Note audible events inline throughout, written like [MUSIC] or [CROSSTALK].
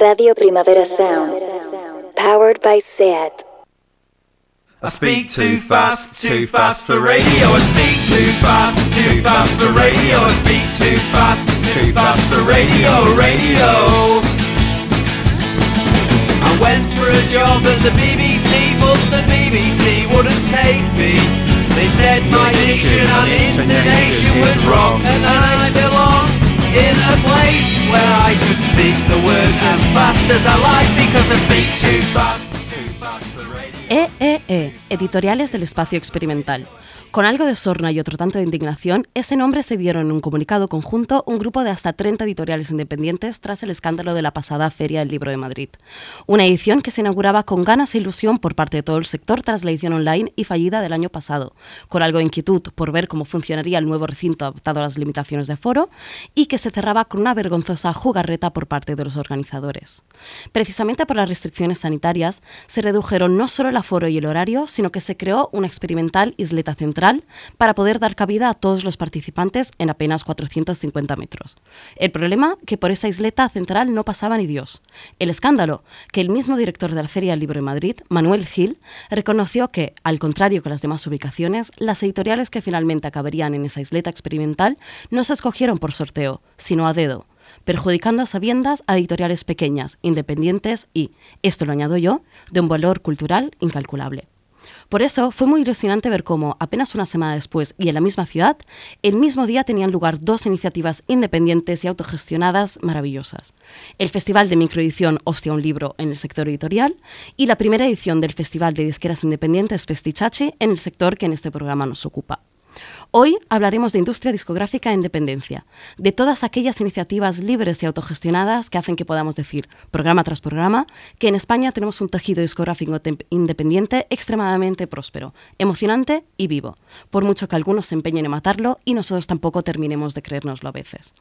Radio Primavera Sound. Powered by SEAT. I speak too fast, too fast for radio. I speak too fast, too fast for radio. I speak too fast, too fast for radio, radio. I went for a job at the BBC, but the BBC wouldn't take me. They said my diction and intonation was wrong, and that I belong in a place where I could speak the words as fast as I like because I speak too fast, too fast for radio. EEE, Editoriales del Espacio Experimental. Con algo de sorna y otro tanto de indignación, ese nombre se dieron en un comunicado conjunto un grupo de hasta 30 editoriales independientes tras el escándalo de la pasada Feria del Libro de Madrid. Una edición que se inauguraba con ganas e ilusión por parte de todo el sector tras la edición online y fallida del año pasado, con algo de inquietud por ver cómo funcionaría el nuevo recinto adaptado a las limitaciones de foro y que se cerraba con una vergonzosa jugarreta por parte de los organizadores. Precisamente por las restricciones sanitarias, se redujeron no solo el aforo y el horario, sino que se creó una experimental isleta central para poder dar cabida a todos los participantes en apenas 450 metros. El problema, que por esa isleta central no pasaba ni Dios. El escándalo, que el mismo director de la Feria del Libro de Madrid, Manuel Gil, reconoció que, al contrario que las demás ubicaciones, las editoriales que finalmente acabarían en esa isleta experimental no se escogieron por sorteo, sino a dedo perjudicando a sabiendas a editoriales pequeñas, independientes y, esto lo añado yo, de un valor cultural incalculable. Por eso fue muy ilusionante ver cómo, apenas una semana después y en la misma ciudad, el mismo día tenían lugar dos iniciativas independientes y autogestionadas maravillosas. El Festival de Microedición Hostia un Libro en el sector editorial y la primera edición del Festival de Disqueras Independientes Festichachi en el sector que en este programa nos ocupa. Hoy hablaremos de industria discográfica e independencia, de todas aquellas iniciativas libres y autogestionadas que hacen que podamos decir, programa tras programa, que en España tenemos un tejido discográfico independiente extremadamente próspero, emocionante y vivo, por mucho que algunos se empeñen en matarlo y nosotros tampoco terminemos de creérnoslo a veces.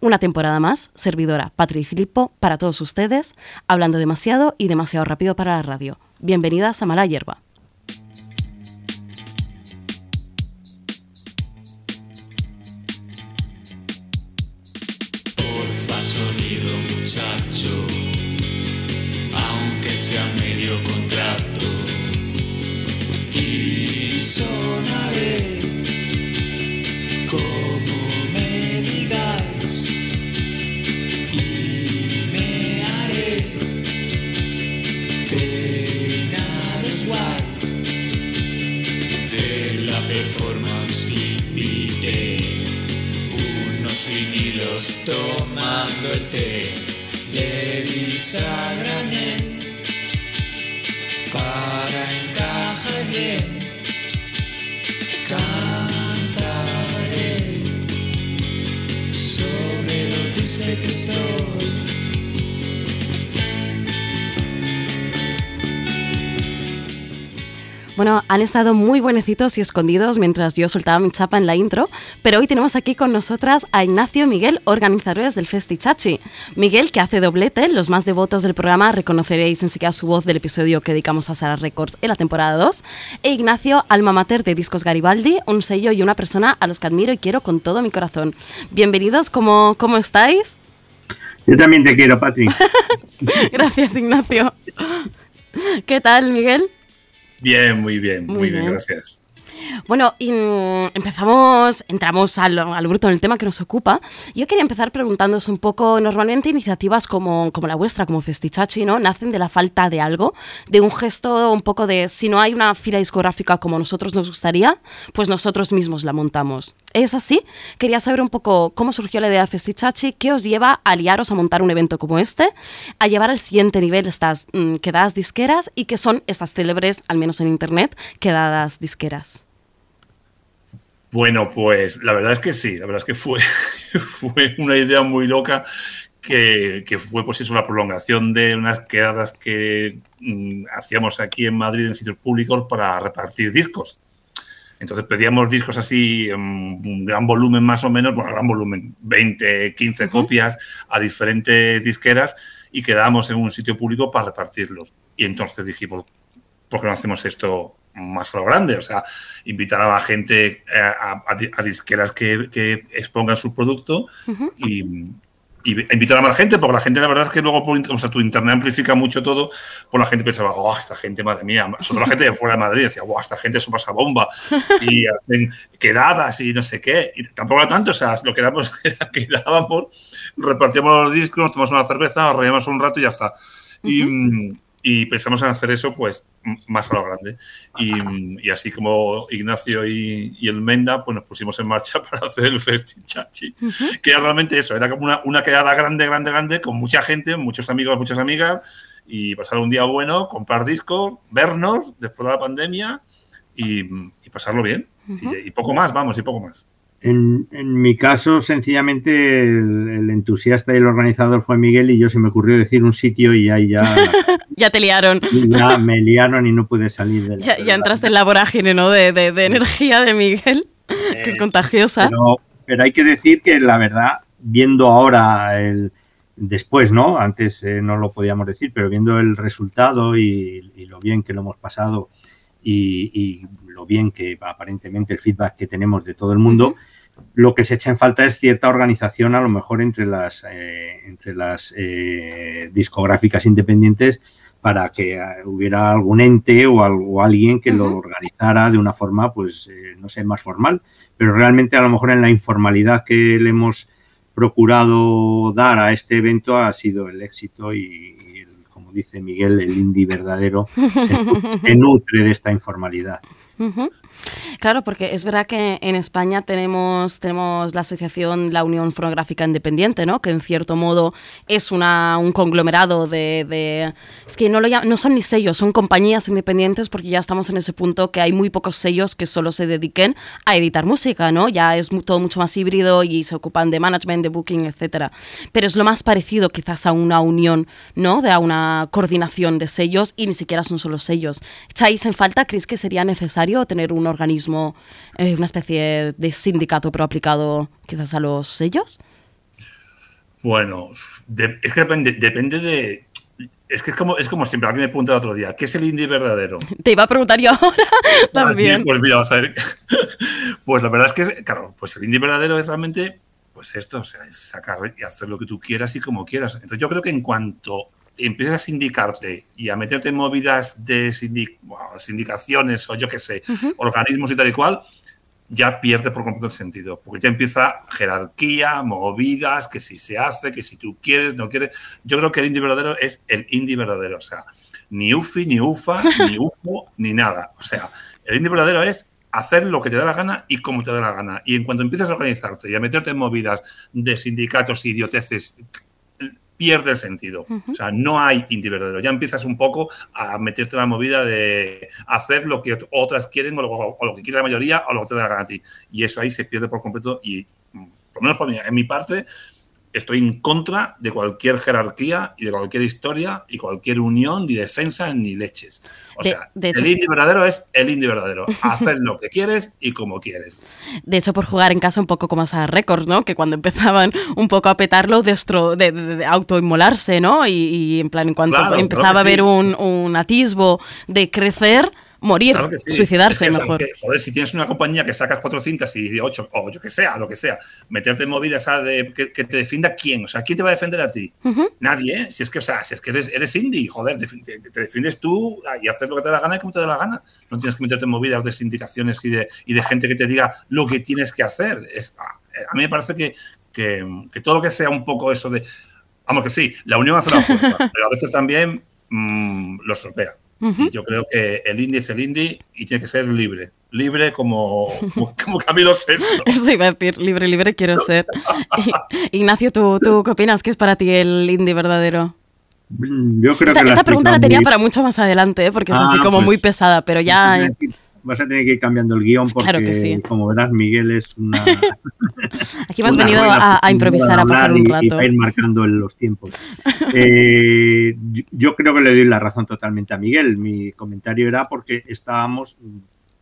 Una temporada más, servidora Patri y Filippo, para todos ustedes, hablando demasiado y demasiado rápido para la radio. Bienvenidas a Mala Hierba. Muchacho, aunque sea medio contrato. Y sonaré le bisagramen para encajar bien. Cantaré sobre lo dulce que estoy Bueno, han estado muy buenecitos y escondidos mientras yo soltaba mi chapa en la intro, pero hoy tenemos aquí con nosotras a Ignacio Miguel, organizadores del Festichachi. Miguel, que hace doblete, los más devotos del programa reconoceréis enseguida su voz del episodio que dedicamos a Sara Records en la temporada 2, e Ignacio, alma mater de Discos Garibaldi, un sello y una persona a los que admiro y quiero con todo mi corazón. Bienvenidos, ¿cómo, cómo estáis? Yo también te quiero, Patri. [LAUGHS] Gracias, Ignacio. ¿Qué tal, Miguel? Bien, muy bien, muy, Muy bien, bien. gracias. Bueno, mm, empezamos, entramos al, al bruto del tema que nos ocupa. Yo quería empezar preguntándoos un poco, normalmente iniciativas como, como la vuestra, como Festichachi, ¿no? Nacen de la falta de algo, de un gesto un poco de, si no hay una fila discográfica como nosotros nos gustaría, pues nosotros mismos la montamos. ¿Es así? Quería saber un poco cómo surgió la idea de Festichachi, qué os lleva a liaros a montar un evento como este, a llevar al siguiente nivel estas mm, quedadas disqueras y qué son estas célebres, al menos en internet, quedadas disqueras. Bueno, pues la verdad es que sí, la verdad es que fue, [LAUGHS] fue una idea muy loca que, que fue pues eso, la prolongación de unas quedadas que mm, hacíamos aquí en Madrid en sitios públicos para repartir discos. Entonces pedíamos discos así, en un gran volumen más o menos, bueno, gran volumen, 20, 15 Ujú. copias a diferentes disqueras y quedábamos en un sitio público para repartirlos. Y entonces dijimos, ¿por qué no hacemos esto más a lo grande? O sea, invitar a la gente eh, a, a- a disqueras que, que expongan su producto Ujú. y, y invitar a más gente, porque la gente, la verdad es que luego, por, o sea, tu internet amplifica mucho todo, pues la gente pensaba, oh, esta gente, madre mía, sobre la gente de fuera de Madrid decía, wow, esta gente eso pasa bomba, [LAUGHS] y hacen quedadas y no sé qué, y tampoco era tanto, o sea, lo que éramos [LAUGHS] era quedábamos, repartíamos los discos, nos tomamos una cerveza, nos reíamos un rato y ya está. Y pensamos en hacer eso, pues, más a lo grande. Y, y así como Ignacio y, y el Menda, pues nos pusimos en marcha [LAUGHS] para hacer el Festichachi. Que era realmente eso, era como una, una quedada grande, grande, grande, con mucha gente, muchos amigos, muchas amigas, y pasar un día bueno, comprar discos, vernos después de la pandemia y, y pasarlo bien. y, y poco más, vamos, y poco más. En, en mi caso, sencillamente, el, el entusiasta y el organizador fue Miguel y yo se me ocurrió decir un sitio y ahí ya, [LAUGHS] Ya te liaron. ya me liaron y no pude salir de la- Ya, de ya la- entraste en la vorágine, ¿no? De, de- de energía de Miguel, que es contagiosa. Pero, pero hay que decir que la verdad, viendo ahora el después, ¿no? Antes eh, no lo podíamos decir, pero viendo el resultado y, y lo bien que lo hemos pasado y, y lo bien que aparentemente el feedback que tenemos de todo el mundo, lo que se echa en falta es cierta organización, a lo mejor entre las, eh, entre las eh, discográficas independientes para que eh, hubiera algún ente o, al- o alguien que lo organizara de una forma, pues, eh, no sé, más formal. Pero realmente a lo mejor en la informalidad que le hemos procurado dar a este evento ha sido el éxito y, y el- como dice Miguel, el indie verdadero se, se nutre de esta informalidad. Claro, porque es verdad que en España tenemos, tenemos la asociación, la Unión Fonográfica Independiente, ¿no? Que en cierto modo es una, un conglomerado de, Es que no, lo llam- no son ni sellos, son compañías independientes porque ya estamos en ese punto que hay muy pocos sellos que solo se dediquen a editar música, ¿no? Ya es todo mucho más híbrido y se ocupan de management, de booking, etcétera. Pero es lo más parecido quizás a una unión, ¿no? De a una coordinación de sellos y ni siquiera son solo sellos. ¿Echáis en falta? ¿Creéis que sería necesario tener un organismo, eh, una especie de sindicato, pero aplicado quizás a los sellos? Bueno, de- es que depende, depende de. Es que es como, es como siempre, alguien me pregunta el otro día, ¿qué es el indie verdadero? Te iba a preguntar yo ahora [LAUGHS] también. Así, pues mira, vamos a ver. [LAUGHS] Pues la verdad es que, claro, pues el indie verdadero es realmente, pues esto, o sea, es sacar y hacer lo que tú quieras y como quieras. Entonces yo creo que en cuanto empiezas a sindicarte y a meterte en movidas de bueno, sindicaciones o yo qué sé, organismos y tal y cual, ya pierde por completo el sentido, porque ya empieza jerarquía, movidas, que si se hace, que si tú quieres, no quieres. Yo creo que el indie verdadero es el indie verdadero, o sea, ni UFI, ni UFA, [LAUGHS] ni UFO, ni nada. O sea, el indie verdadero es hacer lo que te da la gana y como te da la gana. Y en cuanto empiezas a organizarte y a meterte en movidas de sindicatos y idioteces, pierde el sentido. O sea, no hay indie verdadero. Ya empiezas un poco a meterte en la movida de hacer lo que otras quieren o lo, o lo que quiere la mayoría o lo que te da gana a ti. Y eso ahí se pierde por completo y, mm, por lo menos por mí, en mi parte, estoy en contra de cualquier jerarquía y de cualquier historia y cualquier unión, ni defensa, ni leches. O De- sea, de hecho- el indie verdadero es el indie verdadero. Hacer lo que quieres y como quieres. De hecho, por jugar en casa un poco como a Records, ¿no? Que cuando empezaban un poco a petarlo, destro, de, de- autoinmolarse, ¿no? Y, y en plan, en cuanto Claro, empezaba claro a haber sí. un, un atisbo de crecer, morir, Claro que sí. suicidarse Es que, mejor. joder, si tienes una compañía que sacas cuatro cintas y ocho, o yo que sea, lo que sea, meterte en movidas a de, que, que te defienda quién. O sea, ¿quién te va a defender a ti? Nadie, ¿eh? Si es que, o sea, si es que eres, eres indie, joder, te, te defiendes tú y haces lo que te da la gana y como te da la gana. No tienes que meterte en movidas de sindicaciones y de, y de gente que te diga lo que tienes que hacer. Es, a, a mí me parece que, que, que todo lo que sea un poco eso de. Vamos que sí, la unión hace la fuerza, [LAUGHS] pero a veces también mm, Y yo creo que el indie es el indie y tiene que ser libre. Libre como, como, [LAUGHS] como Camilo VI. Eso iba a decir, libre, libre quiero ser. [LAUGHS] Ignacio, ¿tú, ¿tú qué opinas? ¿Qué es para ti el indie verdadero? Yo creo Esta, que esta pregunta la tenía muy- para mucho más adelante, ¿eh? porque es Ah, así como pues- muy pesada, pero ya... Vas a tener que ir cambiando el guion porque, Claro que sí. como verás, Miguel es una. [LAUGHS] [LAUGHS] Aquí hemos una venido a, a improvisar, a pasar un y- Y rato. para ir marcando los tiempos. [LAUGHS] Eh, yo- yo creo que le doy la razón totalmente a Miguel. Mi comentario era porque estábamos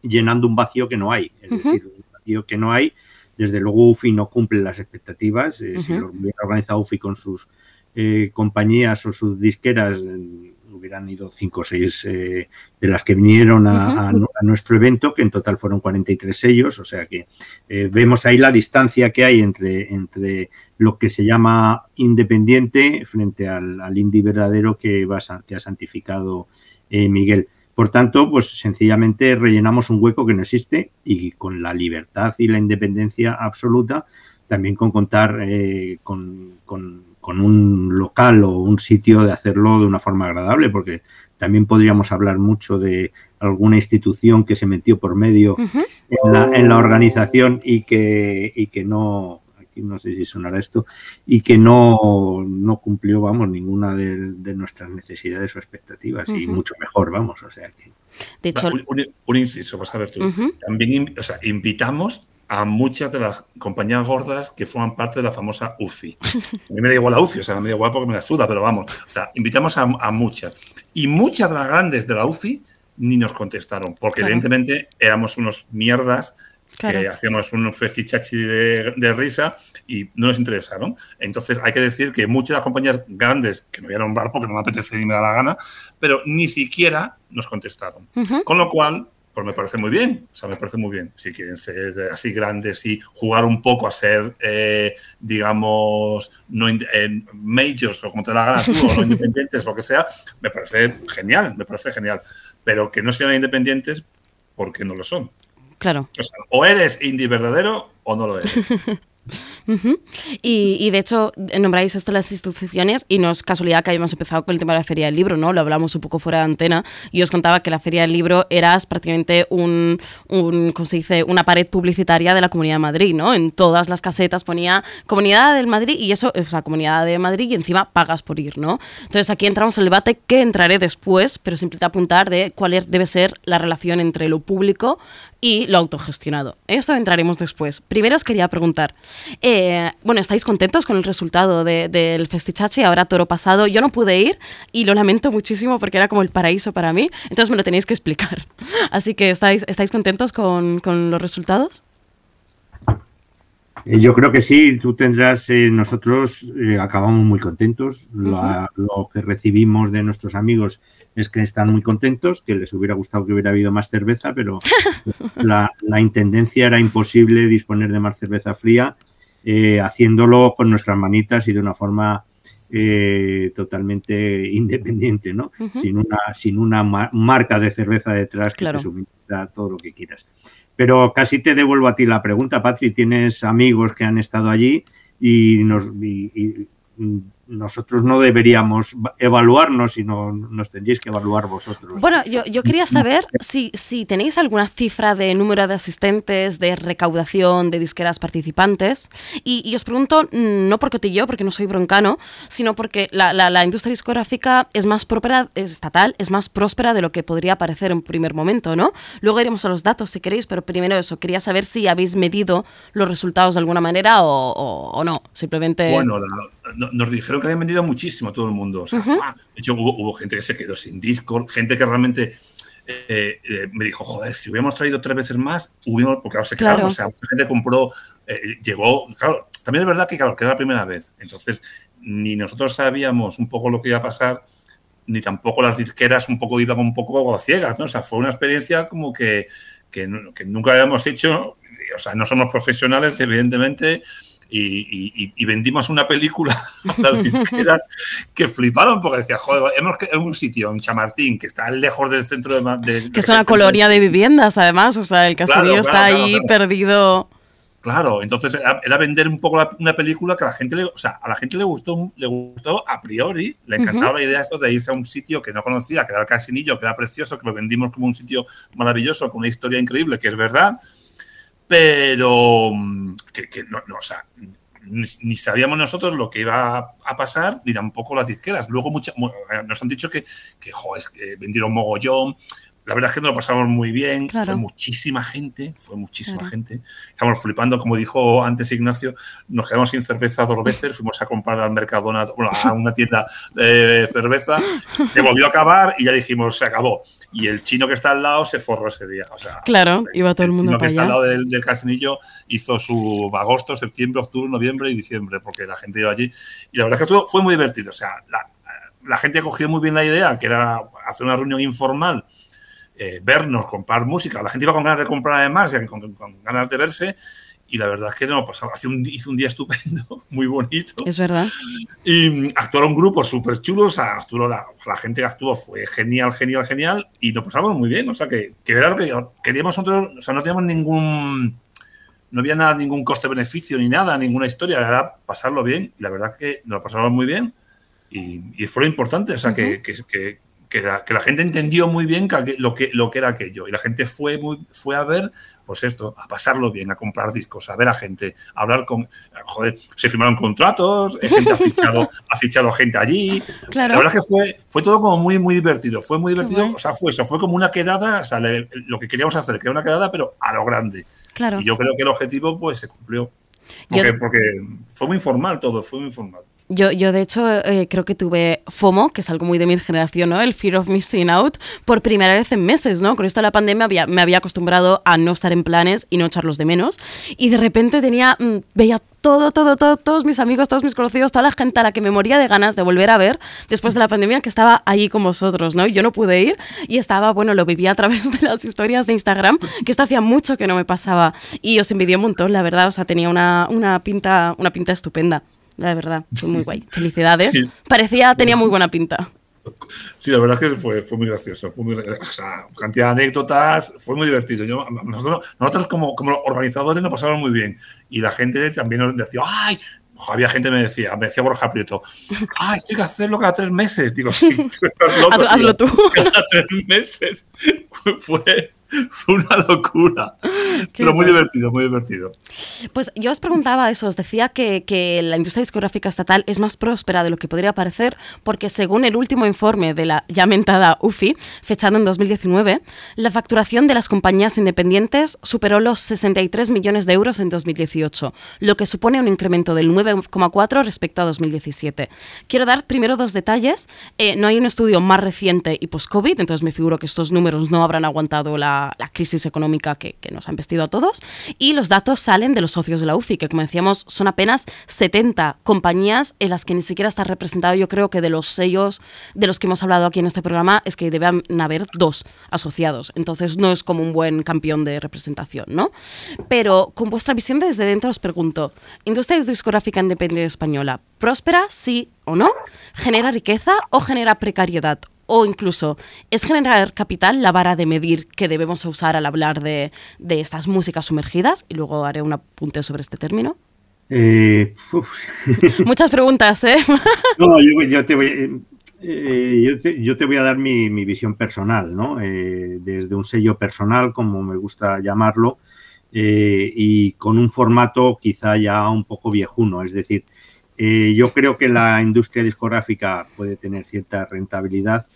llenando un vacío que no hay. Es decir, un vacío que no hay. Desde luego, UFI no cumple las expectativas. Eh, Si lo hubiera organizado UFI con sus eh, compañías o sus disqueras, eh, hubieran ido cinco o seis eh, de las que vinieron a, a nu- a nuestro evento, que en total fueron 43 sellos, o sea que eh, vemos ahí la distancia que hay entre, entre lo que se llama independiente frente al, al indie verdadero que, va, que ha santificado eh, Miguel. Por tanto, pues sencillamente rellenamos un hueco que no existe y con la libertad y la independencia absoluta, también con contar con, con- con un local o un sitio de hacerlo de una forma agradable, porque también podríamos hablar mucho de alguna institución que se metió por medio en la, en la organización y que, y que no, aquí no sé si sonará esto, y que no, no cumplió, vamos, ninguna de, de nuestras necesidades o expectativas, y mucho mejor, vamos, o sea que... De hecho, Un, un- un inciso, vas a ver tú. También o sea, invitamos a muchas de las compañías gordas que forman parte de la famosa UFI. A mí me da igual la UFI, o sea, me da igual porque me la suda, pero vamos. O sea, invitamos a, a muchas. Y muchas de las grandes de la UFI ni nos contestaron, porque Claro. evidentemente éramos unos mierdas Claro. que hacíamos un festichachi de, de risa y no nos interesaron. Entonces hay que decir que muchas de las compañías grandes, que no voy a nombrar porque no me apetece ni me da la gana, pero ni siquiera nos contestaron. Ujú. Con lo cual, pues me parece muy bien. O sea, me parece muy bien. Si quieren ser así grandes y jugar un poco a ser, eh, digamos, no eh, majors o como te la gana tú, o no [LAUGHS] independientes, lo que sea, me parece genial, me parece genial. Pero que no sean independientes porque no lo son. claro. O sea, o eres indie verdadero o no lo eres. [LAUGHS] Ujú. y, y de hecho, nombráis esto las instituciones y no es casualidad que hayamos empezado con el tema de la Feria del Libro, ¿no? Lo hablamos un poco fuera de antena y os contaba que la Feria del Libro era prácticamente un, ¿cómo se dice? una pared publicitaria de la Comunidad de Madrid, ¿no? En todas las casetas ponía Comunidad del Madrid y eso, o sea, Comunidad de Madrid y encima pagas por ir, ¿no? Entonces aquí entramos en el debate que entraré después, pero simplemente apuntar de cuál es- debe ser la relación entre lo público y lo autogestionado. Esto entraremos después. Primero os quería preguntar, eh, bueno, ¿estáis contentos con el resultado de- del Festichachi? Ahora toro pasado, yo no pude ir y lo lamento muchísimo porque era como el paraíso para mí, entonces me lo tenéis que explicar. [LAUGHS] Así que, ¿estáis, ¿estáis contentos con, con los resultados? Eh, Yo creo que sí, tú tendrás, eh, nosotros eh, acabamos muy contentos. Lo que recibimos de nuestros amigos es que están muy contentos, que les hubiera gustado que hubiera habido más cerveza, pero [LAUGHS] la, la intendencia era imposible disponer de más cerveza fría, eh, haciéndolo con nuestras manitas y de una forma eh, totalmente independiente, ¿no? Sin una, sin una ma- marca de cerveza detrás que Claro. te suministra todo lo que quieras. Pero casi te devuelvo a ti la pregunta, Patri. Tienes amigos que han estado allí y, nos, y- y, nosotros no deberíamos va- evaluarnos, sino nos tendríais que evaluar vosotros. Bueno, yo, yo quería saber si, si tenéis alguna cifra de número de asistentes, de recaudación, de disqueras participantes. Y, y os pregunto, mm, no porque te yo, porque no soy broncano, sino porque la, la- la industria discográfica es más próspera, es estatal, es más próspera de lo que podría parecer en primer momento, ¿no? Luego iremos a los datos si queréis, pero primero eso, quería saber si habéis medido los resultados de alguna manera o, o- o no. Simplemente. Bueno, la- no- nos dijeron que habían vendido muchísimo a todo el mundo. O sea, ¡guau! De hecho, hubo, hubo gente que se quedó sin Discord, gente que realmente eh, eh, me dijo, joder, si hubiéramos traído tres veces más, hubiéramos, porque claro, se Claro. quedaron, o sea, mucha gente compró, eh, llegó, claro, también es verdad que, claro, que era la primera vez. Entonces, ni nosotros sabíamos un poco lo que iba a pasar, ni tampoco las disqueras un poco iban un poco a ciegas, ¿no? O sea, fue una experiencia como que, que, que nunca habíamos hecho, o sea, no somos profesionales, evidentemente, y, y- y vendimos una película a las disqueras que fliparon porque decía, joder, hemos en un sitio en Chamartín que está lejos del centro de, de que es una colonia de viviendas, además. O sea, el caserío Claro, está claro, ahí claro, perdido. Claro, entonces era, era vender un poco la- una película que a la gente le, o sea, a la gente le gustó, le gustó a priori, le encantaba la idea esto de irse a un sitio que no conocía, que era el Casinillo, que era precioso, que lo vendimos como un sitio maravilloso, con una historia increíble, que es verdad, pero mm, que, que no, no, o sea, ni, sabíamos nosotros lo que iba a, pasar, ni tampoco las disqueras. Luego mucha- mu- eh, nos han dicho que, que, es que vendieron mogollón. La verdad es que nos lo pasamos muy bien. Claro. Fue muchísima gente, fue muchísima Claro. gente. Estamos flipando, como dijo antes Ignacio, nos quedamos sin cerveza dos veces, fuimos a comprar al Mercadona, bueno, a una tienda de cerveza, se volvió a acabar y ya dijimos, se acabó. Y el chino que está al lado se forró ese día. O sea, Claro, iba todo el mundo chino que para está al allá. lado del, del casinillo hizo su agosto, septiembre, octubre, noviembre y diciembre, porque la gente iba allí. Y la verdad es que estuvo- fue muy divertido. O sea, la- la gente cogió muy bien la idea, que era hacer una reunión informal, eh, vernos, comprar música. La gente iba con ganas de comprar además, y con, con ganas de verse. Y la verdad es que no pasaba. Hace un, hizo un día estupendo, [LAUGHS] muy bonito. Es verdad. Y actuaron grupos súper chulos. Actuó la, la, gente que actuó fue genial, genial, genial. Y nos pasamos muy bien. O sea, que, que era lo que queríamos nosotros. O sea, no teníamos ningún. No había nada, ningún coste-beneficio ni nada, ninguna historia. Era pasarlo bien. Y la verdad es que nos lo pasamos muy bien. Y, y fue lo importante. O sea, uh -huh. que, que, que, la, que, la, gente entendió muy bien lo, que, lo que era aquello. Y la gente fue, muy, fue a ver pues esto, a pasarlo bien, a comprar discos, a ver a gente, a hablar con. Joder, se firmaron contratos, gente ha [LAUGHS] fichado, ha fichado gente allí. Claro. La verdad es que fue, fue todo como muy, muy divertido. Fue muy divertido. Bueno. O sea, fue eso, fue como una quedada, o sea, le, lo que queríamos hacer, que era una quedada, pero a lo grande. Claro. Y yo creo que el objetivo, pues, se cumplió. Porque, yo... porque fue muy informal todo, fue muy informal. Yo, yo, de hecho, eh, creo que tuve FOMO, que es algo muy de mi generación, ¿no? El Fear of Missing Out, por primera vez en meses, ¿no? Con esto de la pandemia había, me había acostumbrado a no estar en planes y no echarlos de menos. Y de repente tenía, mmm, veía todo, todo, todo, todos mis amigos, todos mis conocidos, toda la gente a la que me moría de ganas de volver a ver después de la pandemia que estaba allí con vosotros, ¿no? Yo no pude ir y estaba, bueno, lo vivía a través de las historias de Instagram, que esto hacía mucho que no me pasaba y os envidié un montón, la verdad, o sea, tenía una, una, pinta, una pinta estupenda. La verdad, fue muy guay. Felicidades. Sí. Parecía, tenía muy buena pinta. Sí, la verdad es que fue, fue muy gracioso. Fue muy, o sea, cantidad de anécdotas, fue muy divertido. Yo, nosotros, nosotros como, como organizadores nos pasamos muy bien. Y la gente también nos decía, ¡ay! Había gente que me decía, me decía Borja Prieto, ah, esto hay que hacerlo cada tres meses. Digo, sí, tú estás [LAUGHS] loco. Hazlo tú. Cada tres meses. [LAUGHS] Fue, [LAUGHS] fue una locura. [LAUGHS] Qué Pero muy bueno. divertido, muy divertido. Pues yo os preguntaba eso, os decía que, que, la industria discográfica estatal es más próspera de lo que podría parecer, porque según el último informe de la ya mentada UFI, fechado en 2019, la facturación de las compañías independientes superó los 63 millones de euros en 2018, lo que supone un incremento del 9,4 respecto a 2017. Quiero dar primero dos detalles. Eh, no hay un estudio más reciente y post-COVID, entonces me figuro que estos números no habrán aguantado la la, crisis económica que, nos ha investido a todos. Y los datos salen de los socios de la UFI, que como decíamos son apenas 70 compañías en las que ni siquiera está representado. Yo creo que de los sellos de los que hemos hablado aquí en este programa es que deben haber dos asociados. Entonces no es como un buen campeón de representación, ¿no? Pero con vuestra visión desde dentro os pregunto, ¿industria discográfica independiente española próspera, sí o no? ¿Genera riqueza o genera precariedad? O incluso es generar capital la vara de medir que debemos usar al hablar de, de estas músicas sumergidas y luego haré un apunte sobre este término. Eh, [LAUGHS] Muchas preguntas, ¿eh? no, yo, yo, te voy, eh, yo, te, yo, te, voy a dar mi, mi visión personal, ¿no? Eh, desde un sello personal, como me gusta llamarlo, eh, y con un formato quizá ya un poco viejuno, es decir, yo creo que la industria discográfica puede tener cierta rentabilidad,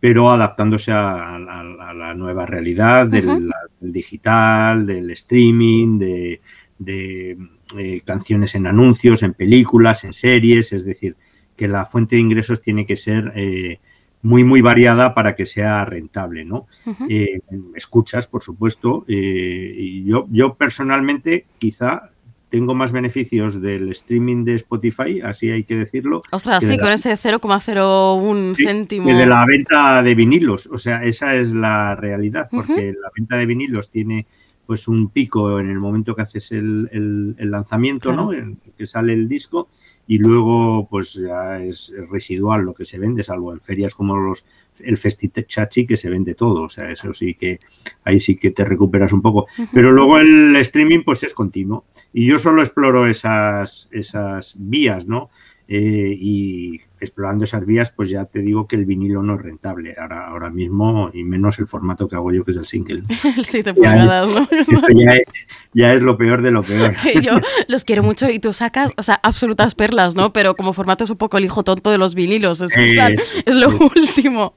pero adaptándose a, a, a la nueva realidad del, uh -huh. del, digital, del streaming, de, de eh, canciones en anuncios, en películas, en series, es decir, que la fuente de ingresos tiene que ser eh, muy, muy variada para que sea rentable, ¿no? Uh -huh. eh, escuchas, por supuesto, y yo, yo personalmente quizá tengo más beneficios del streaming de Spotify, así hay que decirlo. Ostras, sí, la, con ese 0,01 sí, céntimo. Que de la venta de vinilos, o sea, esa es la realidad, porque uh -huh. la venta de vinilos tiene pues un pico en el momento que haces el, el, el lanzamiento, claro. ¿no? En que sale el disco, y luego pues ya es residual lo que se vende, salvo en ferias como los el Festichachi que se vende todo, o sea, eso sí que ahí sí que te recuperas un poco. Pero luego el streaming pues es continuo. Y yo solo exploro esas, esas vías, ¿no? Eh, y explorando esas vías, pues ya te digo que el vinilo no es rentable ahora, ahora mismo, y menos el formato que hago yo, que es el single. El 7 pulgadas, ¿no? [LAUGHS] Eso ya es, ya es lo peor de lo peor. [LAUGHS] yo los quiero mucho y tú sacas, o sea, absolutas perlas, ¿no? Pero como formato es un poco el hijo tonto de los vinilos, es, eh, es lo [LAUGHS] último.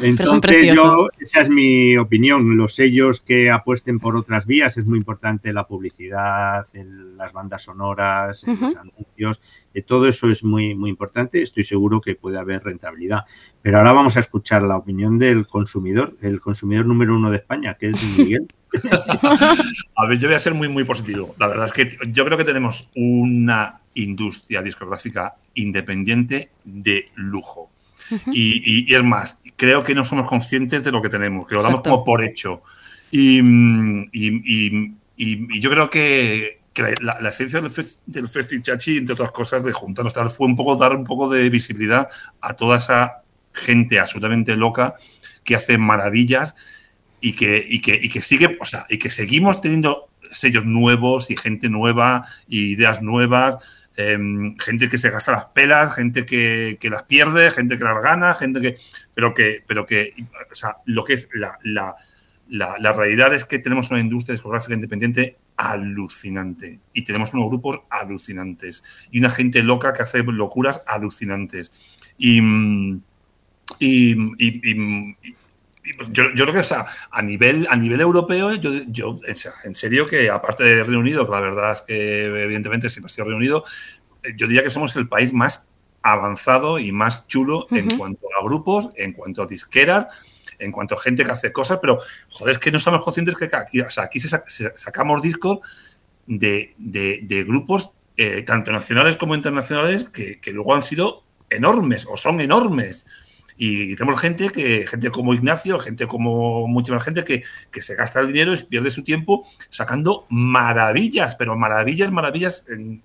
Entonces, yo, esa es mi opinión. Los sellos que apuesten por otras vías es muy importante la publicidad, las bandas sonoras, en uh -huh. los anuncios. Eh, todo eso es muy, muy importante. Estoy seguro que puede haber rentabilidad. Pero ahora vamos a escuchar la opinión del consumidor, el consumidor número uno de España, que es Miguel. [LAUGHS] a ver, yo voy a ser muy, muy positivo. La verdad es que yo creo que tenemos una industria discográfica independiente de lujo y, y- y es más, creo que no somos conscientes de lo que tenemos, que lo damos Exacto. como por hecho. Y, mm, y- y- yo creo que, que la, esencia del, fes- del Festichachi, entre otras cosas, de juntarnos, tal, fue un poco dar un poco de visibilidad a toda esa gente absolutamente loca que hace maravillas y que, y que, y que sigue, o sea, y que seguimos teniendo sellos nuevos y gente nueva y ideas nuevas, em, gente que se gasta las pelas, gente que, que las pierde, gente que las gana, gente que. Pero que, pero que, o sea, lo que es la, la, la, realidad es que tenemos una industria discográfica independiente alucinante y tenemos unos grupos alucinantes y una gente loca que hace locuras alucinantes. Y, mm, y yo, yo creo que o sea, a, nivel, a nivel europeo, yo, yo o sea, en serio que aparte de Reino Unido, que la verdad es que evidentemente siempre ha sido Reino Unido, yo diría que somos el país más avanzado y más chulo en cuanto a grupos, en cuanto a disqueras, en cuanto a gente que hace cosas, pero joder, es que no somos conscientes que aquí, o sea, aquí se, sa- se- sacamos discos de, de- de grupos eh, tanto nacionales como internacionales que, que luego han sido enormes o son enormes. Y tenemos gente que, gente como Ignacio, gente como mucha más gente que, que se gasta el dinero y pierde su tiempo sacando maravillas, pero maravillas, maravillas, en,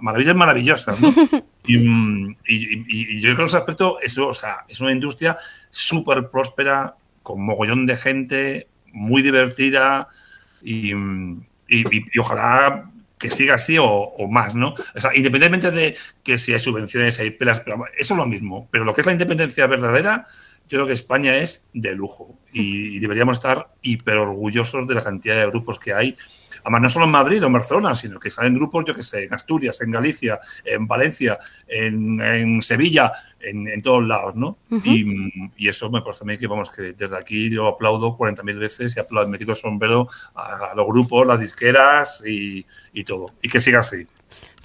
maravillas maravillosas. ¿no? [LAUGHS] Y, y- y- y yo creo que en ese aspecto, eso, o sea, es una industria súper próspera, con mogollón de gente, muy divertida y- y ojalá que siga así o, o más, ¿no? O sea, independientemente de que si hay subvenciones, hay pelas, pero eso es lo mismo. Pero lo que es la independencia verdadera, yo creo que España es de lujo y, y deberíamos estar hiper orgullosos de la cantidad de grupos que hay. Además, no solo en Madrid o en Barcelona, sino que salen grupos, yo que sé, en Asturias, en Galicia, en Valencia, en, en Sevilla, en, en todos lados, ¿no? y, y eso me parece a mí que, vamos, que desde aquí yo aplaudo 40.000 veces y aplaudo, me quito el sombrero a, a los grupos, las disqueras y, y todo. Y que siga así.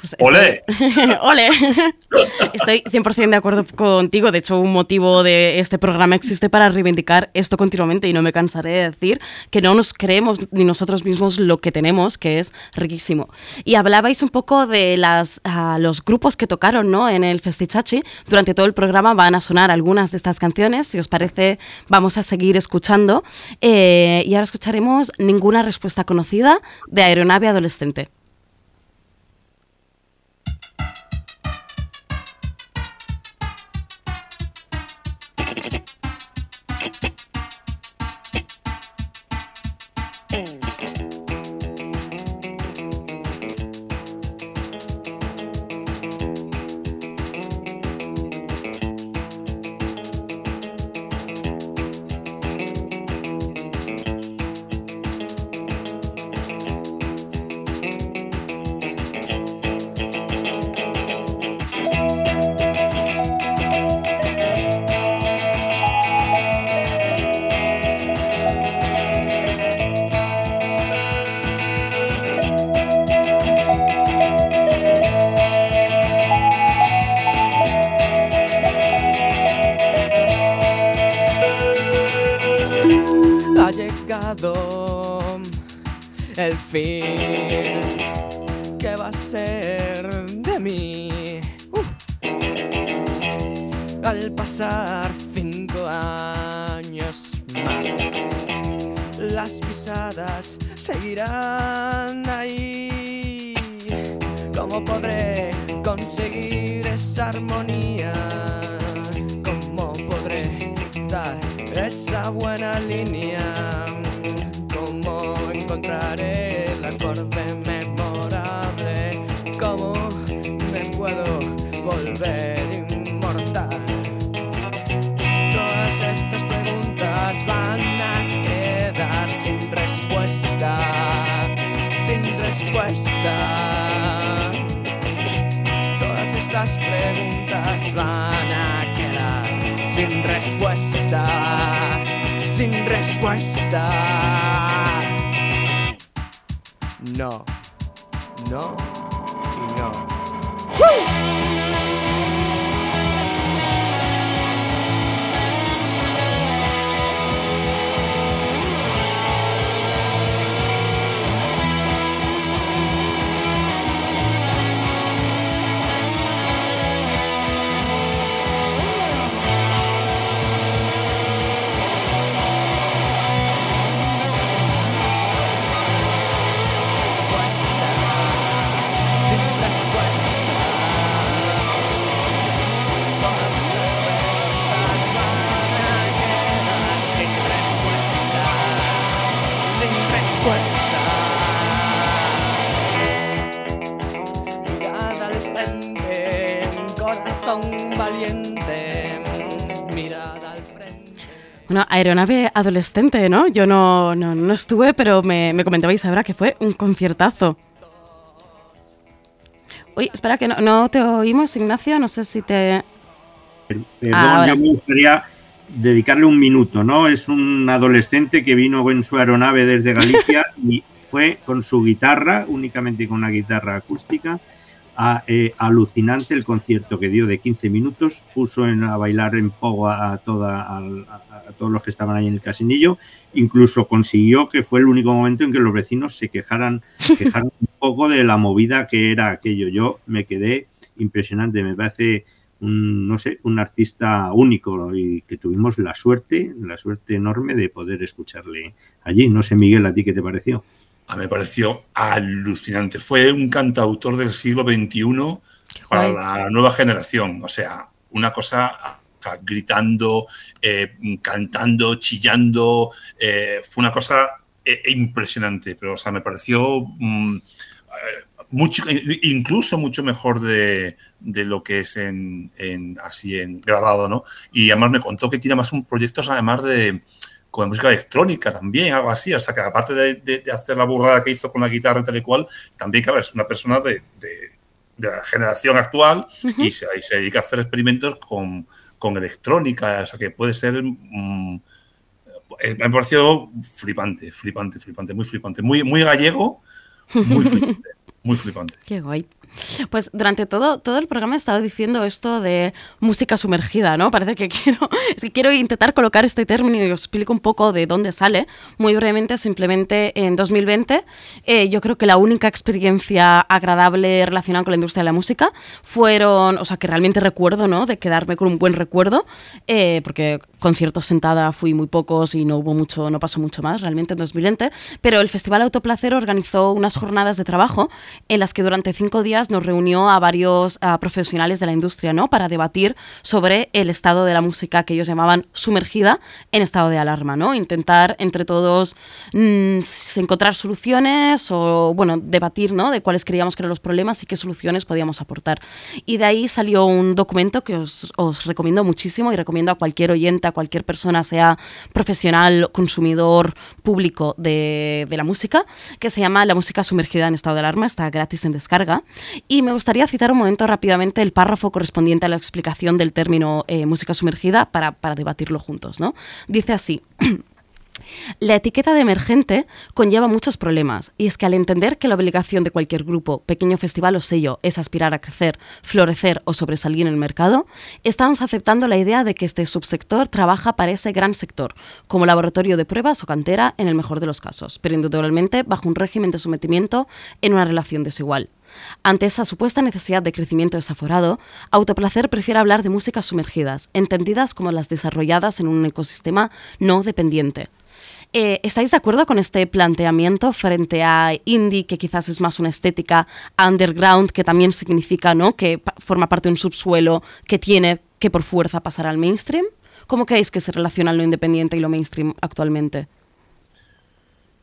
Pues ¡Olé! estoy- ¡Ole! [LAUGHS] [LAUGHS] Estoy 100% de acuerdo contigo. De hecho, un motivo de este programa existe para reivindicar esto continuamente y no me cansaré de decir que no nos creemos ni nosotros mismos lo que tenemos, que es riquísimo. Y hablabais un poco de las, ah, los grupos que tocaron ¿no? en el Festichachi. Durante todo el programa van a sonar algunas de estas canciones. Si os parece, vamos a seguir escuchando. Eh, y ahora escucharemos Ninguna respuesta conocida de Aeronave Adolescente. El no y no. Bueno, aeronave adolescente, ¿no? Yo no, no, no estuve, pero me, me comentabais ahora que fue un conciertazo. Uy, espera, que no, no te oímos, Ignacio. No sé si te. Perdón, Ahora. yo me gustaría dedicarle un minuto, ¿no? Es un adolescente que vino en su aeronave desde Galicia [LAUGHS] y fue con su guitarra, únicamente con una guitarra acústica, a- eh, alucinante el concierto que dio de 15 minutos, puso en, a bailar en pogo a, toda, a, a todos los que estaban ahí en el casinillo, incluso consiguió que fue el único momento en que los vecinos se quejaran, [LAUGHS] quejaran un poco de la movida que era aquello. Yo me quedé impresionante, me parece un, no sé, un artista único y que tuvimos la suerte, la suerte enorme de poder escucharle allí. No sé, Miguel, ¿a ti qué te pareció? A mí me pareció alucinante. Fue un cantautor del siglo XXI para la nueva generación. O sea, una cosa a- a- gritando, eh, cantando, chillando. eh, fue una cosa eh, impresionante. Pero, o sea, me pareció mm, mucho, incluso mucho mejor de, de lo que es en, en- así en grabado, ¿no? Y además me contó que tiene más un proyectos además de con música electrónica también, algo así. O sea, que aparte de, de- de hacer la burrada que hizo con la guitarra y tal y cual, también, claro, es una persona de, de- la generación actual y, se, y se dedica a hacer experimentos con, con electrónica. O sea, que puede ser. mm, eh, me ha parecido flipante, flipante, flipante, muy flipante. Muy, muy gallego, muy [LAUGHS] flipante. Muy flipante. Qué guay. Pues durante todo, todo el programa he estado diciendo esto de música sumergida, ¿no? Parece que [LAUGHS] quiero, es quiero intentar colocar este término y os explico un poco de dónde sale. Muy brevemente, simplemente en 2020, eh, yo creo que la única experiencia agradable relacionada con la industria de la música fueron, o sea, que realmente recuerdo, ¿no? De quedarme con un buen recuerdo, eh, porque conciertos sentada fui muy pocos y no hubo mucho, no pasó mucho más realmente en 2020, pero el Festival Autoplacer organizó unas jornadas de trabajo en las que durante cinco días nos reunió a varios profesionales de la industria, ¿no? Para debatir sobre el estado de la música que ellos llamaban sumergida en estado de alarma, ¿no? Intentar entre todos mm, s- encontrar soluciones o, bueno, debatir, ¿no? De cuáles creíamos que eran los problemas y qué soluciones podíamos aportar. Y de ahí salió un documento que os, os recomiendo muchísimo y recomiendo a cualquier oyente, a cualquier persona, sea profesional, consumidor, público de, de la música, que se llama La música sumergida en estado de alarma, está gratis en descarga. Y me gustaría citar un momento rápidamente el párrafo correspondiente a la explicación del término eh, música sumergida para, para debatirlo juntos. ¿no? Dice así. [CLEARS THROAT] La etiqueta de emergente conlleva muchos problemas, y es que al entender que la obligación de cualquier grupo, pequeño festival o sello es aspirar a crecer, florecer o sobresalir en el mercado, estamos aceptando la idea de que este subsector trabaja para ese gran sector, como laboratorio de pruebas o cantera en el mejor de los casos, pero indudablemente bajo un régimen de sometimiento en una relación desigual. Ante esa supuesta necesidad de crecimiento desaforado, Autoplacer prefiere hablar de músicas sumergidas, entendidas como las desarrolladas en un ecosistema no dependiente. Eh, ¿Estáis de acuerdo con este planteamiento frente a indie, que quizás es más una estética underground, que también significa ¿no? que forma parte de un subsuelo que tiene que por fuerza pasar al mainstream? ¿Cómo creéis que se relaciona lo independiente y lo mainstream actualmente?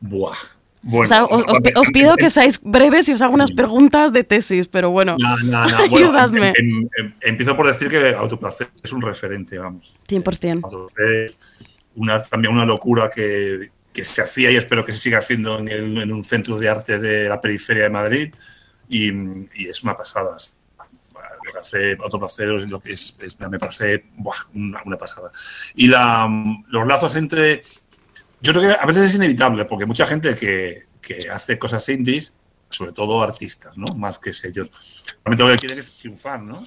Buah. Bueno, O sea, os, os pe- os pido que seáis breves y os hago unas preguntas de tesis, pero bueno, No, no, no. Bueno, ayudadme. em- em- em- empiezo por decir que Autoplacer es un referente, vamos. 100%. Autoplacer es una, también una locura que, que se hacía y espero que se siga haciendo en, el- en un centro de arte de la periferia de Madrid y, y es una pasada. Lo que hace Autoplacer es lo que es, es- me parece buah, una, una pasada. Y la, los lazos entre... Yo creo que a veces es inevitable porque mucha gente que, que hace cosas indies, sobre todo artistas, ¿no? Más que sellos, realmente lo que quieren es triunfar, ¿no?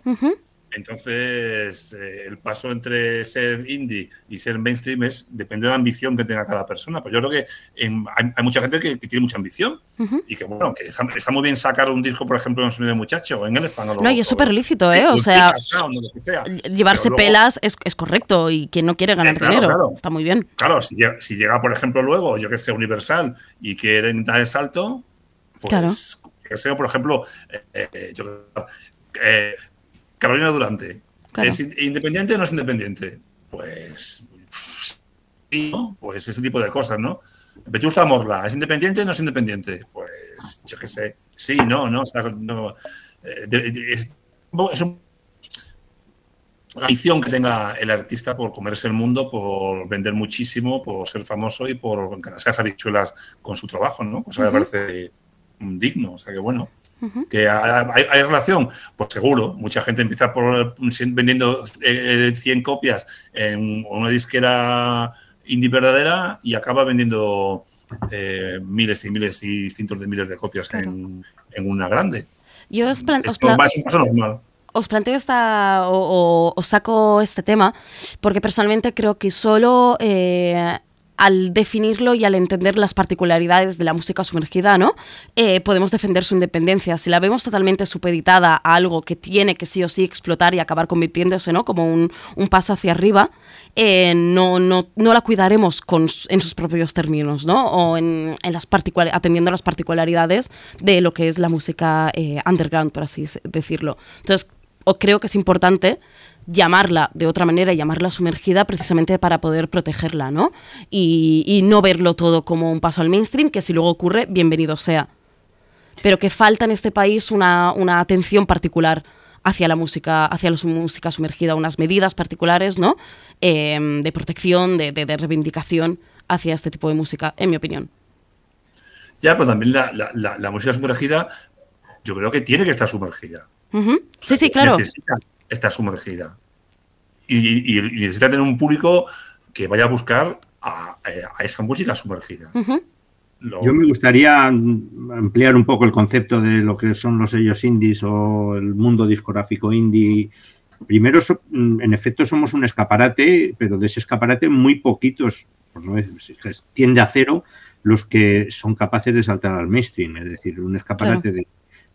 Entonces, eh, el paso entre ser indie y ser mainstream es depende de la ambición que tenga cada persona. Pues yo creo que en- hay, hay mucha gente que, que tiene mucha ambición y que, bueno, que está, está muy bien sacar un disco, por ejemplo, en Sonido de Muchacho o en Elephant. O lo- No, y es súper lícito, ¿eh? O sea, Sound o sea. Llevarse luego- pelas es, es correcto y quien no quiere ganar Eh, claro, dinero. claro. Está muy bien. Claro, si llega, si llega, por ejemplo, luego, yo que sé, Universal y quieren dar el salto, pues, Claro. yo que sé, por ejemplo, eh, eh, yo- Carolina Durante, Claro. ¿es in- independiente o no es independiente? Pues, sí, ¿no? Pues ese tipo de cosas, ¿no? Vetusta Morla, ¿es independiente o no es independiente? Pues, yo qué sé, sí, no, no, o sea, no, eh, es, es un la ambición que tenga el artista por comerse el mundo, por vender muchísimo, por ser famoso y por ganarse las habichuelas con su trabajo, ¿no? Cosa que me parece mm, digno, o sea que bueno. ¿Que hay, relación? Pues seguro. Mucha gente empieza por vendiendo eh, 100 copias en una disquera indie verdadera y acaba vendiendo eh, miles y miles y cientos de miles de copias en, en una grande. Yo os, plan- os Esto plan- va- es un paso normal. os planteo esta o, o- os saco este tema porque personalmente creo que solo eh, al definirlo y al entender las particularidades de la música sumergida, ¿no? Eh, podemos defender su independencia. Si la vemos totalmente supeditada a algo que tiene que sí o sí explotar y acabar convirtiéndose, ¿no? Como un, paso hacia arriba, eh, no, no, no la cuidaremos en sus propios términos, ¿no? O en, en las atendiendo a las particularidades de lo que es la música eh, underground, por así decirlo. Entonces, o creo que es importante llamarla de otra manera, llamarla sumergida precisamente para poder protegerla, ¿no? Y, y no verlo todo como un paso al mainstream, que si luego ocurre, bienvenido sea. Pero que falta en este país una, una atención particular hacia la música, hacia la música sumergida, unas medidas particulares, ¿no? Eh, de protección, de, de- de reivindicación hacia este tipo de música, en mi opinión. Ya, pero también la, la- la- la música sumergida, yo creo que tiene que estar sumergida. Sí, sí, claro. Necesita estar sumergida. Y, y- y necesita tener un público que vaya a buscar a, a esa música sumergida. Lo- Yo me gustaría ampliar un poco el concepto de lo que son los sellos indies o el mundo discográfico indie. Primero, en efecto, somos un escaparate, pero de ese escaparate muy poquitos, por no decir, que tiende a cero, los que son capaces de saltar al mainstream. Es decir, un escaparate de,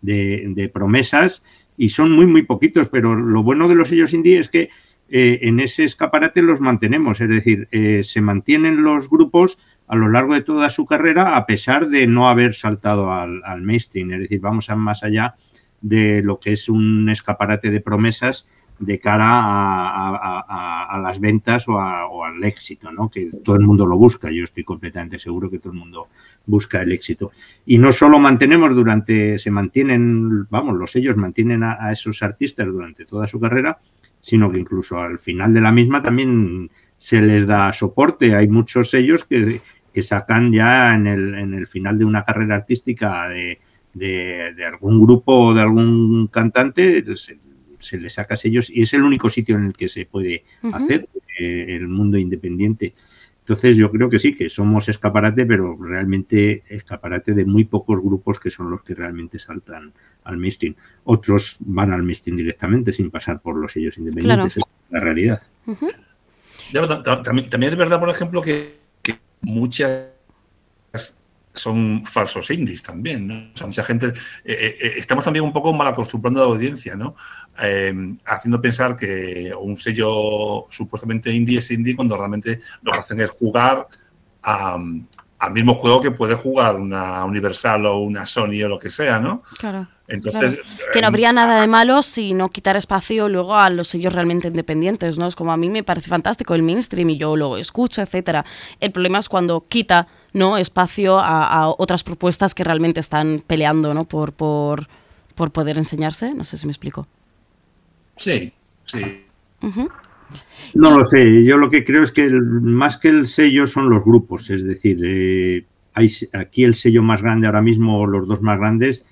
de- de promesas y son muy, muy poquitos, pero lo bueno de los sellos indie es que eh, en ese escaparate los mantenemos, es decir, eh, se mantienen los grupos a lo largo de toda su carrera a pesar de no haber saltado al, al mainstream, es decir, vamos a más allá de lo que es un escaparate de promesas de cara a, las ventas o, o al éxito, ¿no? que todo el mundo lo busca, yo estoy completamente seguro que todo el mundo busca el éxito. Y no solo mantenemos durante, se mantienen, vamos, los sellos mantienen a, a esos artistas durante toda su carrera, sino que incluso al final de la misma también se les da soporte. Hay muchos sellos que, que sacan ya en el, en el final de una carrera artística de, de- de algún grupo o de algún cantante, se, se le saca sellos y es el único sitio en el que se puede hacer eh, el mundo independiente. Entonces yo creo que sí, que somos escaparate, pero realmente escaparate de muy pocos grupos que son los que realmente saltan al mainstream. Otros van al mainstream directamente sin pasar por los sellos independientes. Claro. Es la realidad. Ya, también, también es verdad, por ejemplo, que, que muchas son falsos indies también, ¿no? O sea, mucha gente, eh, eh, eh, estamos también un poco mal acostumbrando a la audiencia, ¿no? Eh, haciendo pensar que un sello supuestamente indie es indie cuando realmente lo que hacen es jugar a- al mismo juego que puede jugar una Universal o una Sony o lo que sea, ¿no? Claro. Entonces, Que no eh, habría nada de malo si no quitar espacio luego a los sellos realmente independientes, ¿no? Es como a mí me parece fantástico el mainstream y yo lo escucho, etcétera. El problema es cuando quita, ¿no? Espacio a, a otras propuestas que realmente están peleando, ¿no? Por, por, por poder enseñarse. No sé si me explico. Sí, sí. No lo sé, yo lo que creo es que el- más que el sello son los grupos, es decir, eh, hay, aquí el sello más grande ahora mismo, los dos más grandes,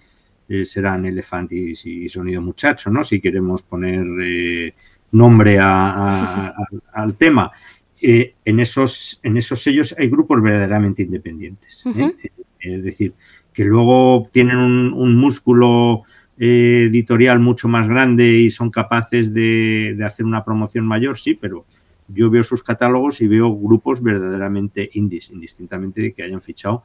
eh, serán Elefant y, y Sonido Muchacho, ¿no? Si queremos poner eh, nombre a- a- [LAUGHS] a- al tema. Eh, en, esos, en esos sellos hay grupos verdaderamente independientes. ¿eh? Es decir, que luego tienen un, un músculo eh, editorial mucho más grande y son capaces de, de hacer una promoción mayor, sí, pero yo veo sus catálogos y veo grupos verdaderamente indies, indistintamente de que hayan fichado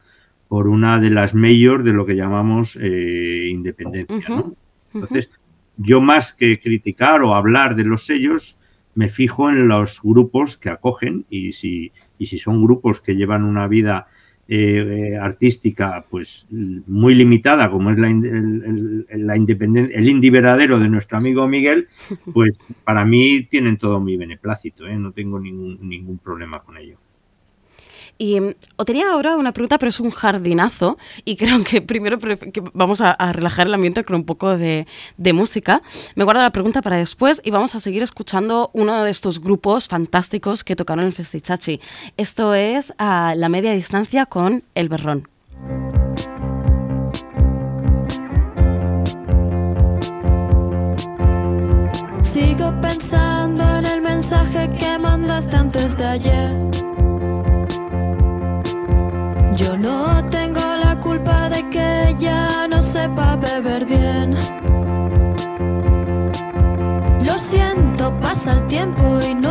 por una de las mayors de lo que llamamos eh, independencia. Entonces, yo más que criticar o hablar de los sellos, me fijo en los grupos que acogen y si, y si son grupos que llevan una vida eh, artística pues muy limitada como es la, el, el- la el indie verdadero de nuestro amigo Miguel, pues para mí tienen todo mi beneplácito, ¿eh? no tengo ningún, ningún problema con ello. Y mm, os tenía ahora una pregunta, pero es un jardinazo. Y [LAUGHS] creo que primero vamos a, a relajar el ambiente con un poco de, de música. Me guardo la pregunta para después y vamos a seguir escuchando uno de estos grupos fantásticos que tocaron en Festichachi. Esto es a la media distancia con El Berrón. Sigo pensando en el mensaje que mandaste antes de ayer. Yo no tengo la culpa de que ya no sepa beber bien. Lo siento, pasa el tiempo y no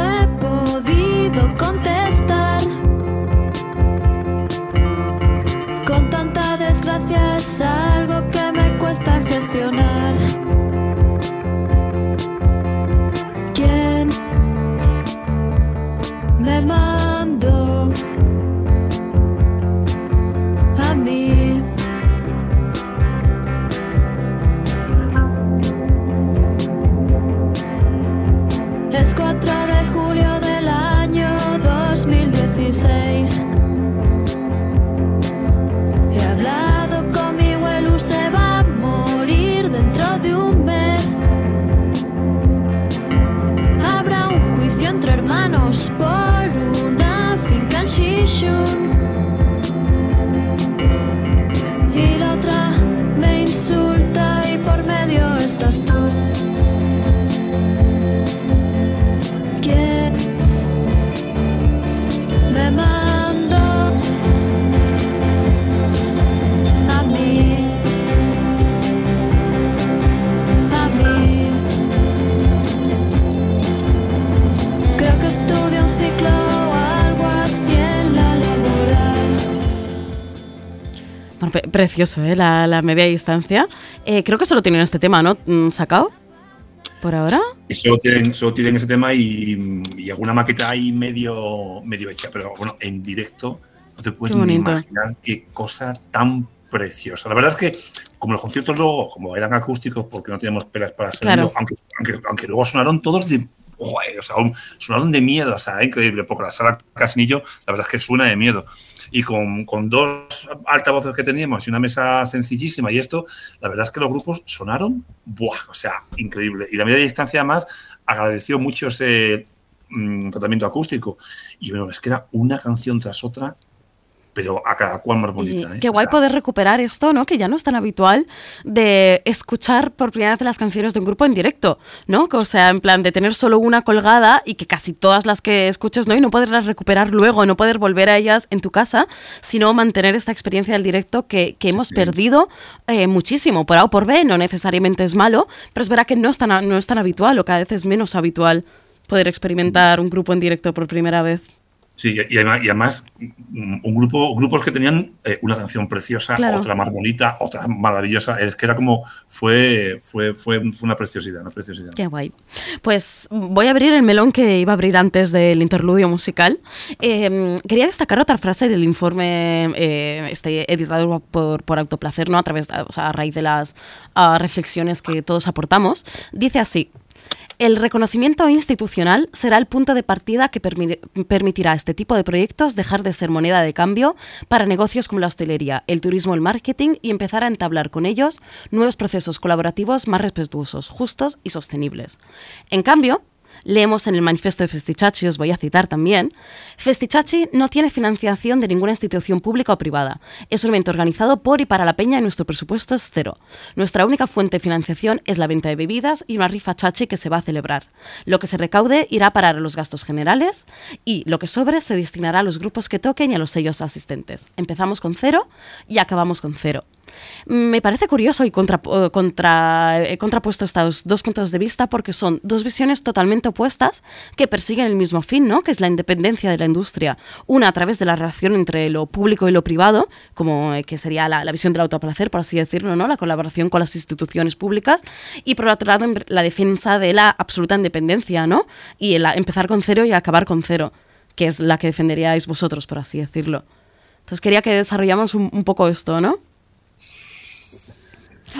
precioso, ¿eh? La, la media distancia. Eh, creo que solo tienen este tema, ¿no? Mm, ¿Sacado? ¿Por ahora? Solo tienen, solo tienen ese tema y, y alguna maqueta ahí medio, medio hecha, pero bueno, en directo no te puedes ni imaginar qué cosa tan preciosa. La verdad es que, como los conciertos luego, como eran acústicos, porque no teníamos pelas para hacerlo, Claro. aunque, aunque, aunque luego sonaron todos de. Joder, o sea, un- sonaron de miedo, o sea, increíble, porque la sala Casinillo, la verdad es que suena de miedo. Y con, con dos altavoces que teníamos y una mesa sencillísima y esto, la verdad es que los grupos sonaron, ¡buah! O sea, increíble. Y la media distancia además agradeció mucho ese mm, tratamiento acústico. Y bueno, es que era una canción tras otra, pero a cada cual más bonita. ¿eh? qué O guay sea, poder recuperar esto, ¿no? Que ya no es tan habitual de escuchar por primera vez las canciones de un grupo en directo, ¿no? Que, O sea, en plan de tener solo una colgada y que casi todas las que escuches, ¿no? Y no poderlas recuperar luego, no poder volver a ellas en tu casa, sino mantener esta experiencia del directo que, que hemos sí. perdido eh, muchísimo. Por A o por B, no necesariamente es malo, pero es verdad que no es tan, no es tan habitual o cada vez es menos habitual poder experimentar un grupo en directo por primera vez. Sí, y además, y además, mm, un grupo, grupos que tenían eh, una canción preciosa, Claro. otra más bonita, otra maravillosa. Es que era como, fue, fue, fue, fue una preciosidad, una preciosidad. Qué guay. Pues voy a abrir el melón que iba a abrir antes del interludio musical. Eh, quería destacar otra frase del informe eh, este, editado por, por Autoplacer, ¿no? A, través, de- o sea, a raíz de las ah, reflexiones que todos aportamos. Dice así. El reconocimiento institucional será el punto de partida que permi- permitirá a este tipo de proyectos dejar de ser moneda de cambio para negocios como la hostelería, el turismo, el marketing y empezar a entablar con ellos nuevos procesos colaborativos más respetuosos, justos y sostenibles. En cambio, leemos en el manifiesto de Festichachi, os voy a citar también, Festichachi no tiene financiación de ninguna institución pública o privada. Es un evento organizado por y para la peña y nuestro presupuesto es cero. Nuestra única fuente de financiación es la venta de bebidas y una rifa chachi que se va a celebrar. Lo que se recaude irá a parar a los gastos generales y lo que sobre se destinará a los grupos que toquen y a los sellos asistentes. Empezamos con cero y acabamos con cero. Me parece curioso y contra, eh, contra- he contrapuesto estos dos puntos de vista porque son dos visiones totalmente opuestas que persiguen el mismo fin, ¿no? que es la independencia de la industria. Una a través de la relación entre lo público y lo privado, como eh, que sería la, la visión del autoplacer, por así decirlo, ¿no? la colaboración con las instituciones públicas, y por otro lado la defensa de la absoluta independencia, ¿no? y el empezar con cero y acabar con cero, que es la que defenderíais vosotros, por así decirlo. Entonces quería que desarrollamos un poco esto, ¿no?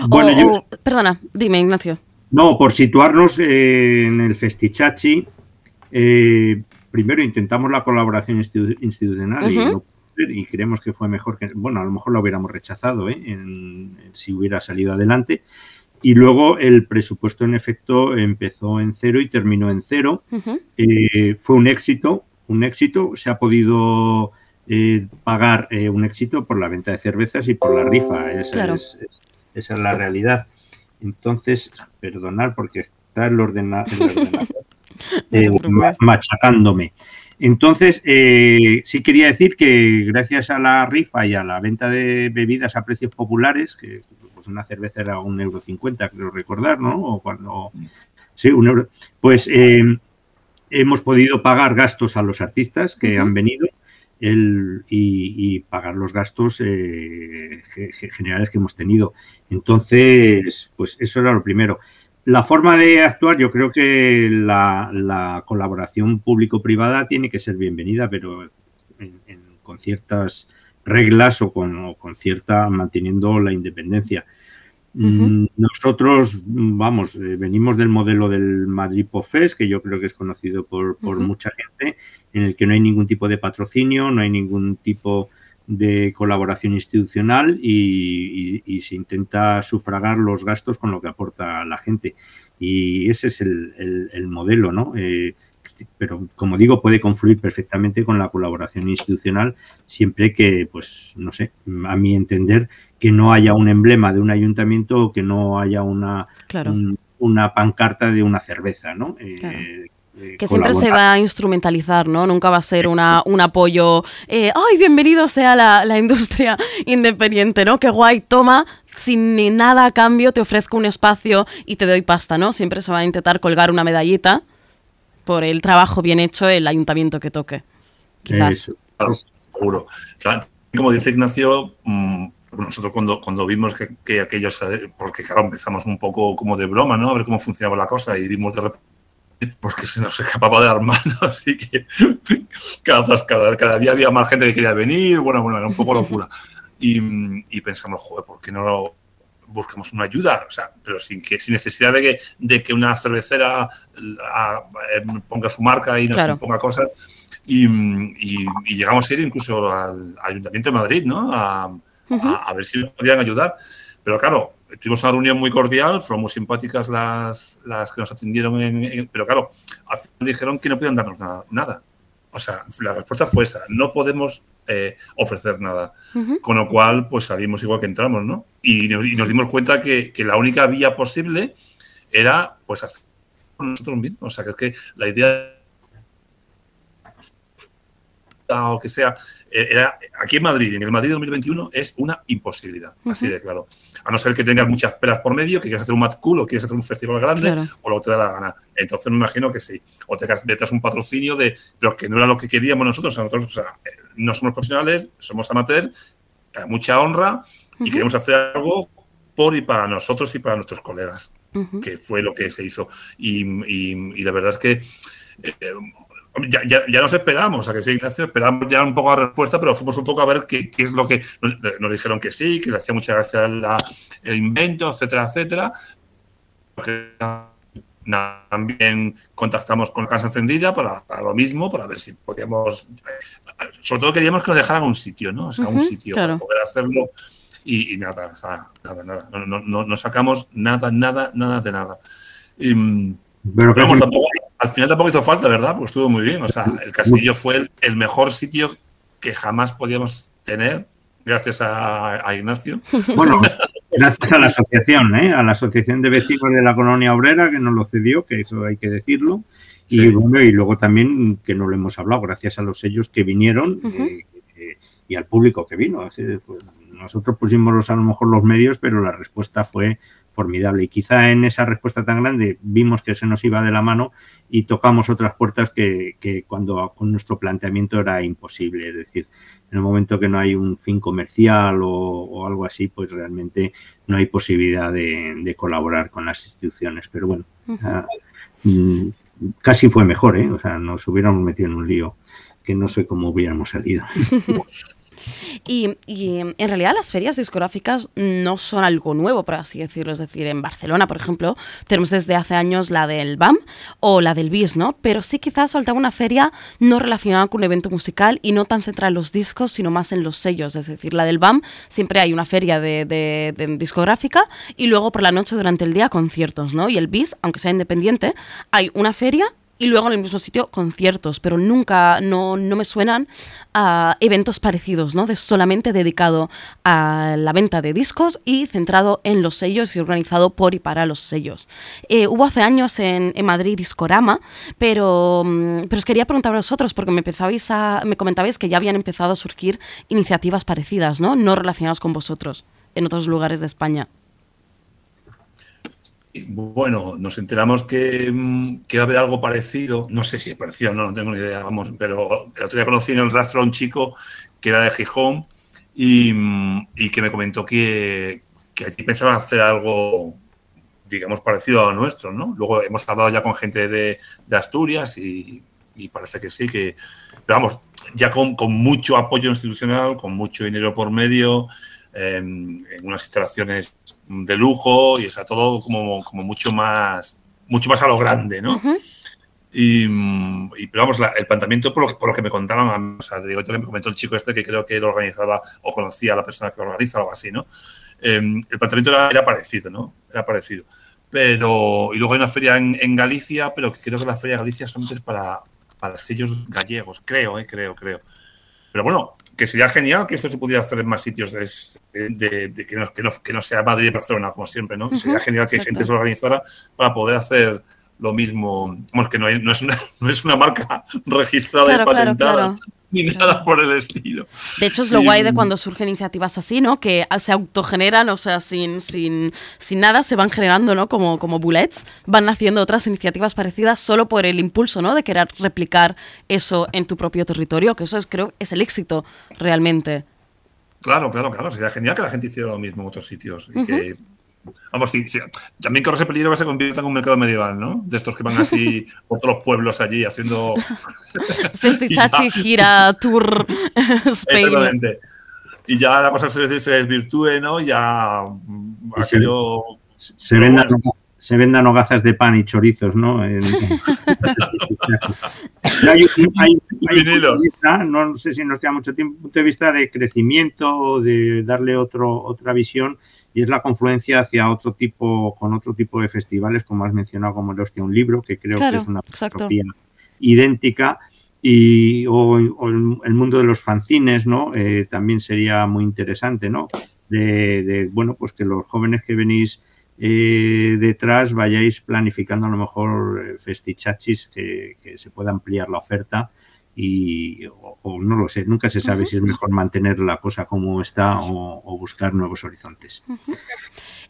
Bueno, O- yo- o- perdona, dime, Ignacio. No, por situarnos eh, en el Festichachi, eh, primero intentamos la colaboración institu- institucional y no, y creemos que fue mejor que, bueno, a lo mejor lo hubiéramos rechazado ¿eh? en- en- si hubiera salido adelante. Y luego el presupuesto en efecto empezó en cero y terminó en cero. Eh, fue un éxito, un éxito. Se ha podido eh, pagar eh, un éxito por la venta de cervezas y por la rifa. Claro. es, es- esa es la realidad. Entonces, perdonar porque está el, ordena- el [LAUGHS] ordenador eh, machacándome. Entonces, eh, sí quería decir que gracias a la rifa y a la venta de bebidas a precios populares, que pues una cerveza era un euro cincuenta, creo recordar, ¿no? O cuando sí, un euro, pues eh, hemos podido pagar gastos a los artistas que han venido el- y, y pagar los gastos eh, ge- ge- generales que hemos tenido. Entonces, pues eso era lo primero. La forma de actuar, yo creo que la, la colaboración público-privada tiene que ser bienvenida, pero en- en- con ciertas reglas o con, o con cierta manteniendo la independencia. Mm, Nosotros, vamos, eh, venimos del modelo del Madrid Pop Fest, que yo creo que es conocido por, por mucha gente, en el que no hay ningún tipo de patrocinio, no hay ningún tipo de colaboración institucional y, y- y se intenta sufragar los gastos con lo que aporta la gente. Y ese es el, el- el modelo, ¿no? Eh, pero como digo, puede confluir perfectamente con la colaboración institucional siempre que, pues, no sé, a mi entender, que no haya un emblema de un ayuntamiento o que no haya una, Claro. un- una pancarta de una cerveza, ¿no? Claro. eh, Que siempre se va a instrumentalizar, ¿no? Nunca va a ser una, un apoyo, eh, ¡ay, bienvenido sea la, la industria independiente, ¿no? Qué guay, toma, sin ni nada a cambio te ofrezco un espacio y te doy pasta, ¿no? Siempre se va a intentar colgar una medallita por el trabajo bien hecho el ayuntamiento que toque. Quizás. Eso. Claro, seguro. Como dice Ignacio, mm, nosotros cuando, cuando vimos que, que aquellos, porque claro, empezamos un poco como de broma, ¿no? A ver cómo funcionaba la cosa y vimos de repente pues que se nos escapaba de las manos, [LAUGHS] así que cada, cada, cada día había más gente que quería venir, bueno, bueno, era un poco locura. Y, y pensamos, joder, ¿por qué no buscamos una ayuda? O sea, pero sin que sin necesidad de que, de que una cervecera la- eh, ponga su marca y nos Claro. ponga cosas. Y, y- y llegamos a ir incluso al Ayuntamiento de Madrid, ¿no? A, a- a ver si nos podían ayudar. Pero claro, tuvimos una reunión muy cordial, fueron muy simpáticas las, las que nos atendieron, en- en- pero claro, al final dijeron que no podían darnos nada. nada. O sea, la respuesta fue esa, no podemos eh, ofrecer nada. Con lo cual, pues salimos igual que entramos, ¿no? Y nos, y nos dimos cuenta que, que la única vía posible era, pues, hacer nosotros mismos. O sea, que es que la idea o que sea, era aquí en Madrid, en el Madrid 2021, es una imposibilidad, así de claro. A no ser que tengas muchas peras por medio, que quieras hacer un Mad Cool o quieres hacer un festival grande, Claro. o lo que te da la gana. Entonces me imagino que sí. O te detrás un patrocinio de, pero que no era lo que queríamos nosotros. O sea, nosotros o sea, eh, no somos profesionales, somos amateurs, eh, mucha honra y queremos hacer algo por y para nosotros y para nuestros colegas que fue lo que se hizo. Y, y- y la verdad es que eh, ya, ya, ya nos esperamos, o sea que sí, Ignacio, esperamos ya un poco la respuesta, pero fuimos un poco a ver qué, qué es lo que nos, nos dijeron que sí, que le hacía mucha gracia la- el invento, etcétera, etcétera. También contactamos con Casa Encendida para, para lo mismo, para ver si podíamos. Sobre todo queríamos que nos dejaran un sitio, ¿no? O sea, un Ujú, sitio claro. para poder hacerlo. Y, y nada, o sea, nada, nada. No, no, no, no sacamos nada, nada, nada de nada. Y, Pero, pero vamos, tampoco- al final tampoco hizo falta, ¿verdad? Pues estuvo muy bien. O sea, el castillo fue el, el mejor sitio que jamás podíamos tener, gracias a, a Ignacio. [LAUGHS] Bueno, [LAUGHS] gracias a la asociación, ¿eh? a la asociación de vecinos de la colonia obrera que nos lo cedió, que eso hay que decirlo. Y Sí. bueno, y luego también que no lo hemos hablado, gracias a los sellos que vinieron eh, eh, y al público que vino. Pues, nosotros pusimos los- a lo mejor los medios, pero la respuesta fue formidable. Y quizá en esa respuesta tan grande vimos que se nos iba de la mano y tocamos otras puertas que, que cuando con nuestro planteamiento era imposible. Es decir, en el momento que no hay un fin comercial o, o algo así, pues realmente no hay posibilidad de, de colaborar con las instituciones. Pero bueno, mm, casi fue mejor, ¿eh? O sea, nos hubiéramos metido en un lío que no sé cómo hubiéramos salido. [LAUGHS] Y, y, en realidad las ferias discográficas no son algo nuevo, por así decirlo. Es decir, en Barcelona, por ejemplo, tenemos desde hace años la del BAM o la del BIS, ¿no? Pero sí quizás faltaba una feria no relacionada con un evento musical y no tan centrada en los discos, sino más en los sellos. Es decir, la del BAM siempre hay una feria de discográfica y luego por la noche durante el día conciertos, ¿no? Y el BIS, aunque sea independiente, hay una feria y luego en el mismo sitio conciertos, pero nunca, no, no me suenan a eventos parecidos, ¿no? De solamente dedicado a la venta de discos y centrado en los sellos y organizado por y para los sellos. Eh, hubo hace años en, Madrid Discorama, pero, mm, pero os quería preguntar a vosotros, porque me, a, me comentabais que ya habían empezado a surgir iniciativas parecidas, ¿no? No relacionadas con vosotros en otros lugares de España. Bueno, nos enteramos que, mm, que va a haber algo parecido. No sé si es parecido, no, no tengo ni idea, vamos. Pero el otro día conocí en el rastro a un chico que era de Gijón y, mm, y que me comentó que, que allí pensaban hacer algo, digamos, parecido a nuestro, ¿no? Luego hemos hablado ya con gente de, de Asturias y, y parece que sí, que. Pero vamos, ya con, con mucho apoyo institucional, con mucho dinero por medio, eh, en unas instalaciones de lujo y está todo como, como mucho más mucho más a lo grande, ¿no? y, mm, y, pero vamos, la- el planteamiento por lo, que- por lo que me contaron, a mí, o sea, digo, yo le me comentó el chico este que creo que lo organizaba o conocía a la persona que lo organiza o algo así, ¿no? Eh, el planteamiento era, era parecido, ¿no? Era parecido. Pero, y luego hay una feria en, en Galicia, pero que creo que la feria de Galicia es para, para sellos gallegos, creo, ¿eh? Creo, creo. Pero bueno, que sería genial que esto se pudiera hacer en más sitios de, de- de- que, no, que, no, que no sea Madrid y Barcelona, como siempre, ¿no? Sería genial que exacto. gente se organizara para poder hacer lo mismo. Vamos, que no, hay- no, es, una, [LAUGHS] no es una marca registrada Claro, y claro, patentada, claro. Ni nada por el estilo. De hecho, es lo Sí, guay de cuando surgen iniciativas así, ¿no? Que se autogeneran, o sea, sin, sin, sin nada, se van generando, ¿no? Como, como bullets, van naciendo otras iniciativas parecidas solo por el impulso, ¿no? De querer replicar eso en tu propio territorio, que eso es, creo, es el éxito realmente. Claro, claro, claro. Sería genial que la gente hiciera lo mismo en otros sitios. Y que, vamos, sí, sí, también corre ese peligro que se convierta en un mercado medieval, ¿no? De estos que van así [LAUGHS] por todos los pueblos allí haciendo. [LAUGHS] Festichachi, [LAUGHS] gira, tour, Spain. Exactamente. Y ya la cosa se, se desvirtúe, ¿no? Ya. Y se- aquello. Se vendan, se vendan hogazas de pan y chorizos, ¿no? En- hay, un- hay- hay un punto de vista, no sé si nos queda mucho tiempo, un punto de vista de crecimiento, de darle otro, otra visión, y es la confluencia hacia otro tipo, con otro tipo de festivales, como has mencionado, como el Hostia, un libro, que creo Claro, que es una filosofía idéntica, y, o, o el, mundo de los fanzines, ¿no? Eh, también sería muy interesante, ¿no? De, de, bueno, pues que los jóvenes que venís eh, detrás vayáis planificando a lo mejor eh, festichachis que, que se pueda ampliar la oferta y o, o no lo sé, nunca se sabe si es mejor mantener la cosa como está o, o buscar nuevos horizontes.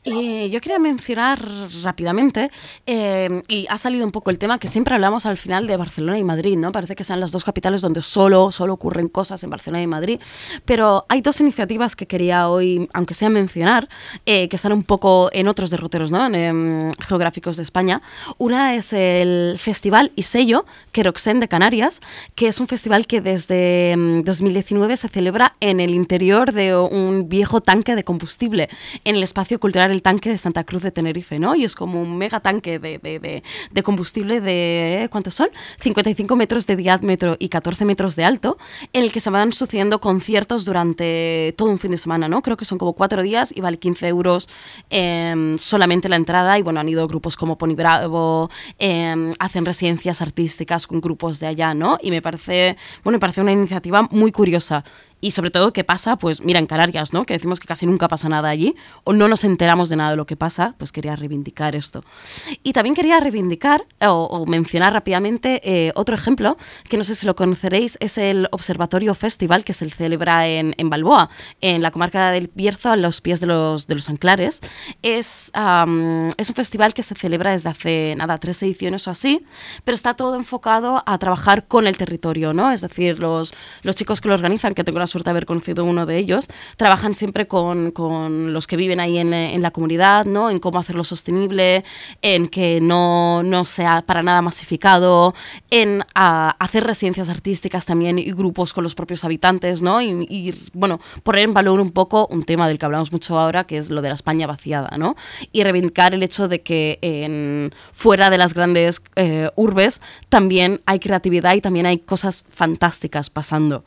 Y yo quería mencionar rápidamente, eh, y ha salido un poco el tema que siempre hablamos al final de Barcelona y Madrid, ¿no? Parece que sean las dos capitales donde solo, solo ocurren cosas en Barcelona y Madrid, pero hay dos iniciativas que quería hoy, aunque sea mencionar, eh, que están un poco en otros derroteros, ¿no? Em, geográficos de España. Una es el Festival y Sello Queroxen de Canarias, que es un festival que desde em, 2019 se celebra en el interior de un viejo tanque de combustible, en el espacio cultural El Tanque de Santa Cruz de Tenerife, ¿no? Y es como un mega tanque de, de- combustible de, ¿cuántos son? 55 metros de diámetro y 14 metros de alto, en el que se van sucediendo conciertos durante todo un fin de semana, ¿no? Creo que son como cuatro días y vale 15 euros em, solamente la entrada. Y bueno, han ido grupos como Pony Bravo, em, hacen residencias artísticas con grupos de allá, ¿no? Y me parece, bueno, me parece una iniciativa muy curiosa. Y sobre todo, ¿qué pasa? Pues mira, en Canarias, ¿no? Que decimos que casi nunca pasa nada allí, o no nos enteramos de nada de lo que pasa, pues quería reivindicar esto. Y también quería reivindicar o, o mencionar rápidamente eh, otro ejemplo, que no sé si lo conoceréis, es el Observatorio Festival que se celebra en, en Balboa, en la comarca del Bierzo, a los pies de los, de los Anclares. Es, am, es un festival que se celebra desde hace, nada, tres ediciones o así, pero está todo enfocado a trabajar con el territorio, ¿no? Es decir, los, los chicos que lo organizan, que tengo la suerte de haber conocido uno de ellos, trabajan siempre con, con los que viven ahí en, en la comunidad, ¿no? En cómo hacerlo sostenible, en que no, no sea para nada masificado, en a, hacer residencias artísticas también y grupos con los propios habitantes, ¿no? Y, y, bueno, poner en valor un poco un tema del que hablamos mucho ahora, que es lo de la España vaciada, ¿no? Y reivindicar el hecho de que en, fuera de las grandes eh, urbes también hay creatividad y también hay cosas fantásticas pasando.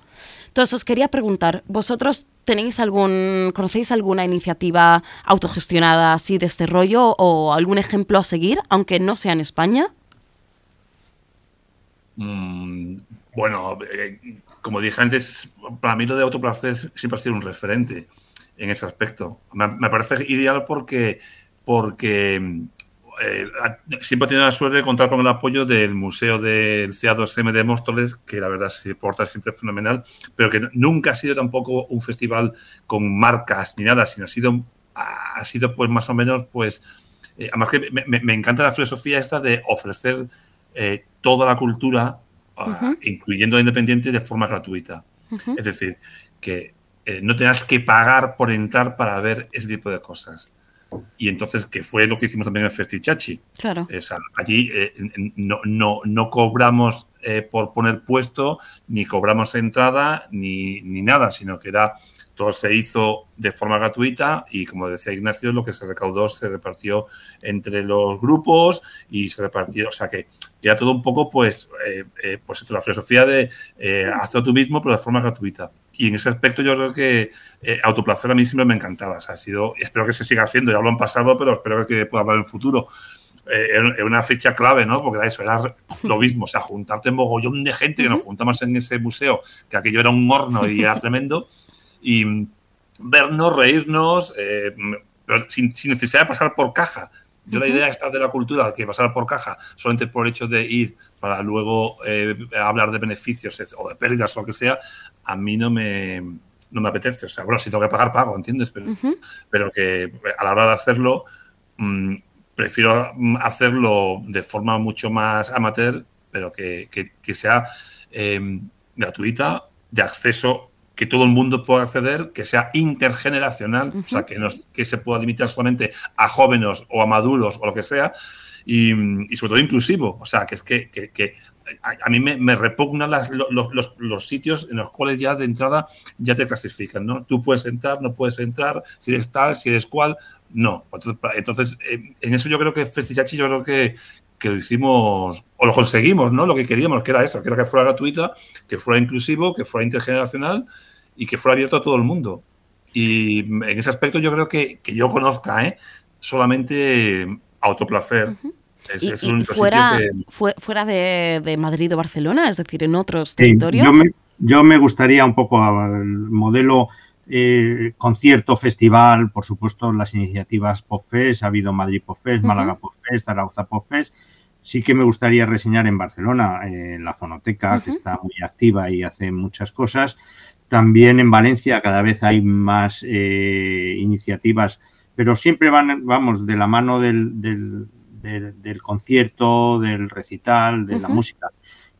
Entonces os quería preguntar, ¿vosotros tenéis algún, conocéis alguna iniciativa autogestionada así de este rollo o algún ejemplo a seguir, aunque no sea en España? Mm, bueno, eh, como dije antes, para mí lo de autoplacer siempre ha sido un referente en ese aspecto. Me, me parece ideal porque, porque eh, siempre he tenido la suerte de contar con el apoyo del Museo del CA2M de Móstoles, que la verdad se porta siempre fenomenal, pero que nunca ha sido tampoco un festival con marcas ni nada, sino ha sido, ha sido pues más o menos, pues, eh, además que me, me, me, encanta la filosofía esta de ofrecer eh, toda la cultura, uh -huh. incluyendo la independiente, de forma gratuita. Uh -huh. Es decir, que no tengas que pagar por entrar para ver ese tipo de cosas. Y entonces, que fue lo que hicimos también en el Festichachi. Claro. O sea, allí eh, no, no, no, cobramos eh, por poner puesto, ni cobramos entrada, ni, ni, nada, sino que era todo se hizo de forma gratuita y, como decía Ignacio, lo que se recaudó se repartió entre los grupos y se repartió, o sea, que, era todo un poco, pues, eh, pues esto, la filosofía de hazlo tú mismo, pero de forma gratuita y en ese aspecto yo creo que eh, autoplacer a mí siempre me encantaba. O sea, ha sido, espero que se siga haciendo, ya lo han pasado, pero espero que pueda haber en el futuro. Eh, era una fecha clave, ¿no? Porque era eso, era [LAUGHS] lo mismo, o sea, juntarte en mogollón de gente, que nos juntamos en ese museo, que aquello era un horno y era [LAUGHS] tremendo, y vernos, reírnos, eh, pero sin, sin, necesidad de pasar por caja. Yo la idea esta de la cultura, que pasar por caja, solamente por el hecho de ir para luego eh, hablar de beneficios o de pérdidas o lo que sea, a mí no me, no me apetece. O sea, bueno, si tengo que pagar, pago, ¿entiendes? Pero, uh -huh. pero que a la hora de hacerlo, mmm, prefiero hacerlo de forma mucho más amateur, pero que, que, que sea eh, gratuita, de acceso, que todo el mundo pueda acceder, que sea intergeneracional, uh -huh. o sea, que, no, que se pueda limitar solamente a jóvenes o a maduros o lo que sea, y, sobre todo inclusivo. O sea, que es que, a, mí me, me repugnan los, los, sitios en los cuales ya de entrada ya te clasifican, ¿no? Tú puedes entrar, no puedes entrar, si eres tal, si eres cual, no. Entonces, entonces en eso yo creo que Festichachi, yo creo que, que lo hicimos, o lo conseguimos, ¿no? Lo que queríamos, que era eso, que era que fuera gratuita, que fuera inclusivo, que fuera intergeneracional y que fuera abierto a todo el mundo. Y en ese aspecto yo creo que, que yo conozca, ¿eh? Solamente autoplacer. Uh -huh. Es, y, es y fuera, que... fuera de, de, Madrid o Barcelona, es decir, en otros sí, territorios. Yo me, yo me, gustaría un poco el modelo eh, concierto, festival, por supuesto, las iniciativas PopFest, ha habido Madrid PopFest, uh -huh. Málaga PopFest, Arauza PopFest. Sí que me gustaría reseñar en Barcelona, eh, la Fonoteca, uh -huh. que está muy activa y hace muchas cosas. También en Valencia cada vez hay más eh, iniciativas, pero siempre van, vamos, de la mano del, del del, del concierto, del recital, de uh -huh. la música.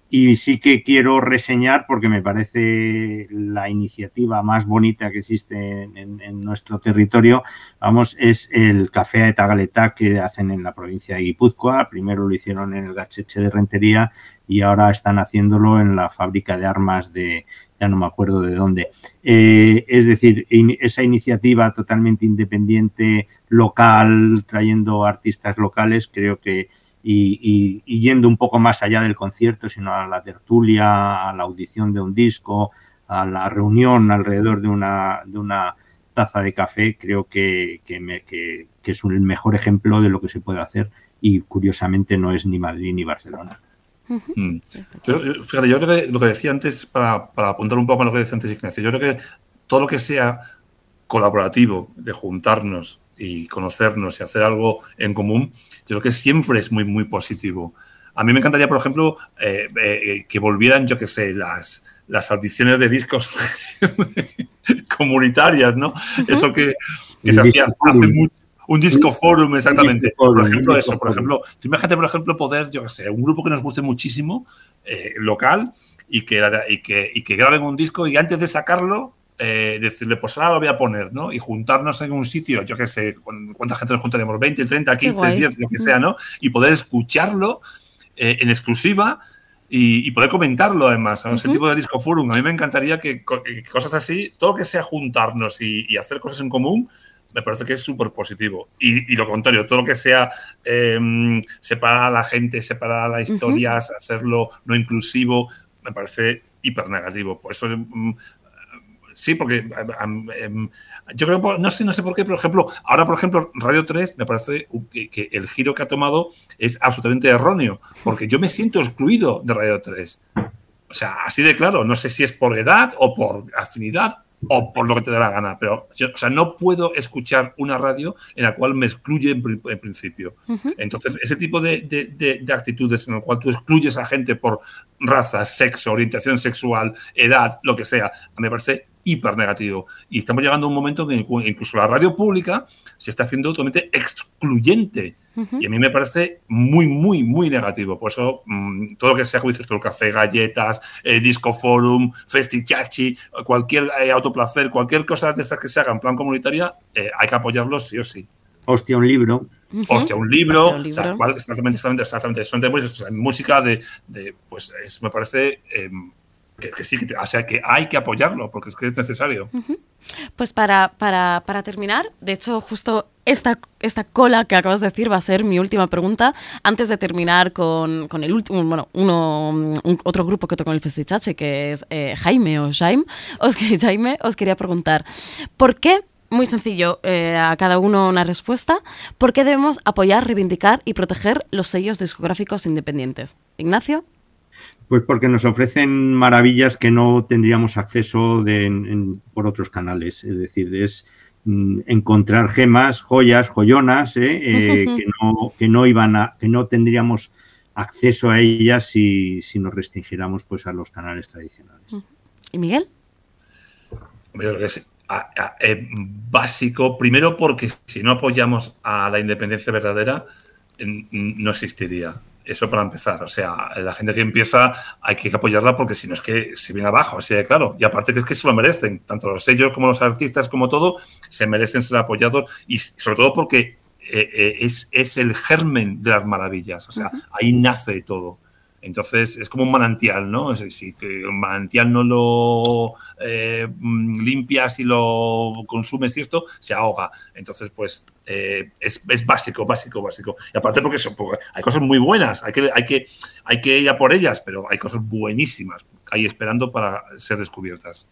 Y sí que quiero reseñar, porque me parece la iniciativa más bonita que existe en, en, en nuestro territorio, vamos, es el Café de Tagaleta que hacen en la provincia de Guipúzcoa. Primero lo hicieron en el Gacheche de Rentería y ahora están haciéndolo en la fábrica de armas de, no me acuerdo de dónde. Eh, es decir, esa iniciativa totalmente independiente, local, trayendo artistas locales, creo que, y, y, y, yendo un poco más allá del concierto, sino a la tertulia, a la audición de un disco, a la reunión alrededor de una, de una taza de café, creo que, que, me, que, que es el mejor ejemplo de lo que se puede hacer y curiosamente no es ni Madrid ni Barcelona. Uh -huh. yo, fíjate, yo creo que lo que decía antes, para, para, apuntar un poco a lo que decía antes Ignacio, yo creo que todo lo que sea colaborativo, de juntarnos y conocernos y hacer algo en común, yo creo que siempre es muy, muy positivo. A mí me encantaría, por ejemplo, eh, eh, que volvieran, yo qué sé, las, las audiciones de discos [LAUGHS] comunitarias, ¿no? Uh -huh. Eso que, que se hacía hace mucho un disco forum, exactamente. Por ejemplo, eso, por ejemplo, tú imagínate, por ejemplo, poder, yo qué sé, un grupo que nos guste muchísimo, eh, local, y que, y que, y que graben un disco y antes de sacarlo, eh, decirle, pues ahora lo voy a poner, ¿no? Y juntarnos en un sitio, yo qué sé, ¿cuán- ¿cuánta gente nos juntaremos? 20, 30, 15, guay. 10, lo que sea, ¿no? Y poder escucharlo eh, en exclusiva y, y poder comentarlo además. ¿sabes? Ese Ujú. tipo de disco forum. A mí me encantaría que, que cosas así, todo lo que sea juntarnos y, y hacer cosas en común, me parece que es súper positivo. Y, y lo contrario, todo lo que sea eh, separar a la gente, separar las historias, hacerlo no inclusivo, me parece hiper negativo. Por eso. mm, Sí, porque em, yo creo, no sé, no sé por qué, por ejemplo, ahora, por ejemplo, Radio 3 me parece que, que el giro que ha tomado es absolutamente erróneo, porque yo me siento excluido de Radio 3. O sea, así de claro, no sé si es por edad o por afinidad o por lo que te dé la gana, pero o sea, no puedo escuchar una radio en la cual me excluye en, pri- en principio. Entonces, ese tipo de, de- de- de actitudes en el cual tú excluyes a gente por raza, sexo, orientación sexual, edad, lo que sea, me parece hiper negativo. Y estamos llegando a un momento en que incluso la radio pública se está haciendo totalmente excluyente. Y a mí me parece muy, muy, muy negativo. Por eso, mm, todo lo que sea, como dices tú, el café, galletas, eh, disco forum, festichachi, cualquier eh, autoplacer, cualquier cosa de estas que se haga en plan comunitaria, eh, hay que apoyarlo sí o sí. Hostia, un libro. Hostia, un libro, Hostia, un o sea, libro. cual- exactamente, exactamente, exactamente. Son de, pues, o sea, música de, de, pues es- me parece eh, que, que sí, que, o sea, que hay que apoyarlo porque es que es necesario. Pues para, para, para terminar, de hecho, justo esta, esta cola que acabas de decir va a ser mi última pregunta. Antes de terminar con, con el último, bueno, uno, un- otro grupo que toca en el Festichache, que es eh, Jaime o Jaime, os, [LAUGHS] Jaime, os quería preguntar, ¿por qué? Muy sencillo, eh, a cada uno una respuesta. ¿Por qué debemos apoyar, reivindicar y proteger los sellos discográficos independientes? Ignacio. Pues porque nos ofrecen maravillas que no tendríamos acceso por otros canales. Es decir, es mm, encontrar gemas, joyas, joyonas, ¿eh? Eh, que, no, que no iban a, que no tendríamos acceso a ellas si, si nos restringiéramos pues a los canales tradicionales. ¿Y Miguel? Yo creo que es a- a- eh, básico, primero porque si no apoyamos a la independencia verdadera, no existiría. Eso para empezar. O sea, la gente que empieza hay que apoyarla porque si no es que se viene abajo, así de claro. Y aparte que es que se lo merecen, tanto los sellos como los artistas, como todo, se merecen ser apoyados y sobre todo porque eh, eh, es, es el germen de las maravillas. O sea, ahí nace todo. Entonces es como un manantial, ¿no? Si el manantial no lo eh, limpias y lo consumes y esto, se ahoga. Entonces, pues eh, es, es básico, básico, básico. Y aparte porque, son, porque hay cosas muy buenas, hay que, hay, que, hay que ir a por ellas, pero hay cosas buenísimas ahí esperando para ser descubiertas.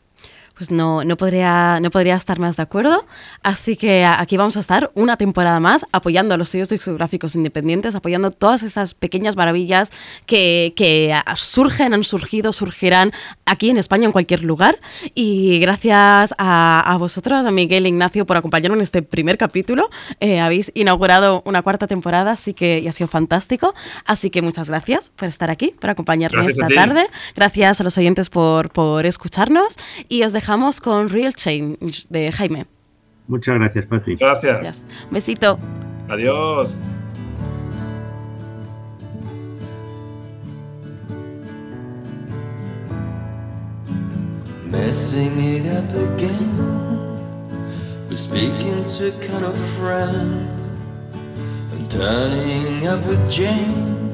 Pues no, no, podría, no podría estar más de acuerdo. Así que aquí vamos a estar una temporada más apoyando a los sellos discográficos independientes, apoyando todas esas pequeñas maravillas que, que surgen, han surgido, surgirán aquí en España, en cualquier lugar. Y gracias a, a vosotros, a Miguel e Ignacio, por acompañarnos en este primer capítulo. Eh, habéis inaugurado una cuarta temporada, así que y ha sido fantástico. Así que muchas gracias por estar aquí, por acompañarnos Gracias a esta tarde. Gracias a los oyentes por, por escucharnos y os dejamos con Real Change de Jaime. Muchas gracias, Patrick. Gracias. Gracias. Un besito. Adiós. messing it up again. We're speaking to a kind of friend and turning up with Jane.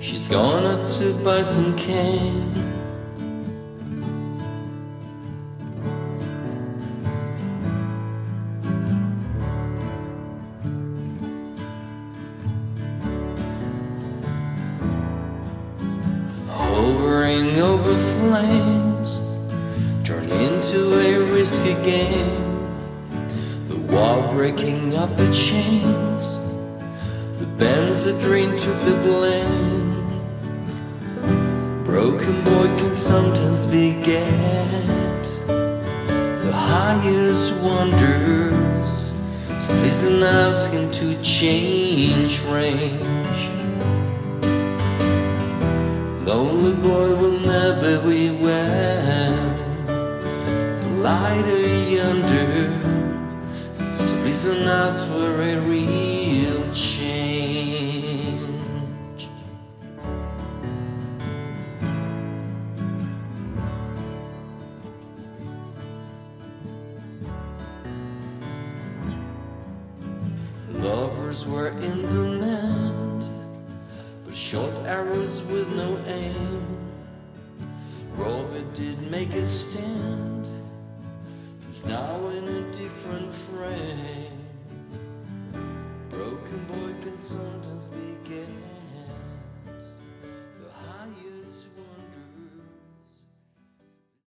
She's gone out to buy some cane. wishing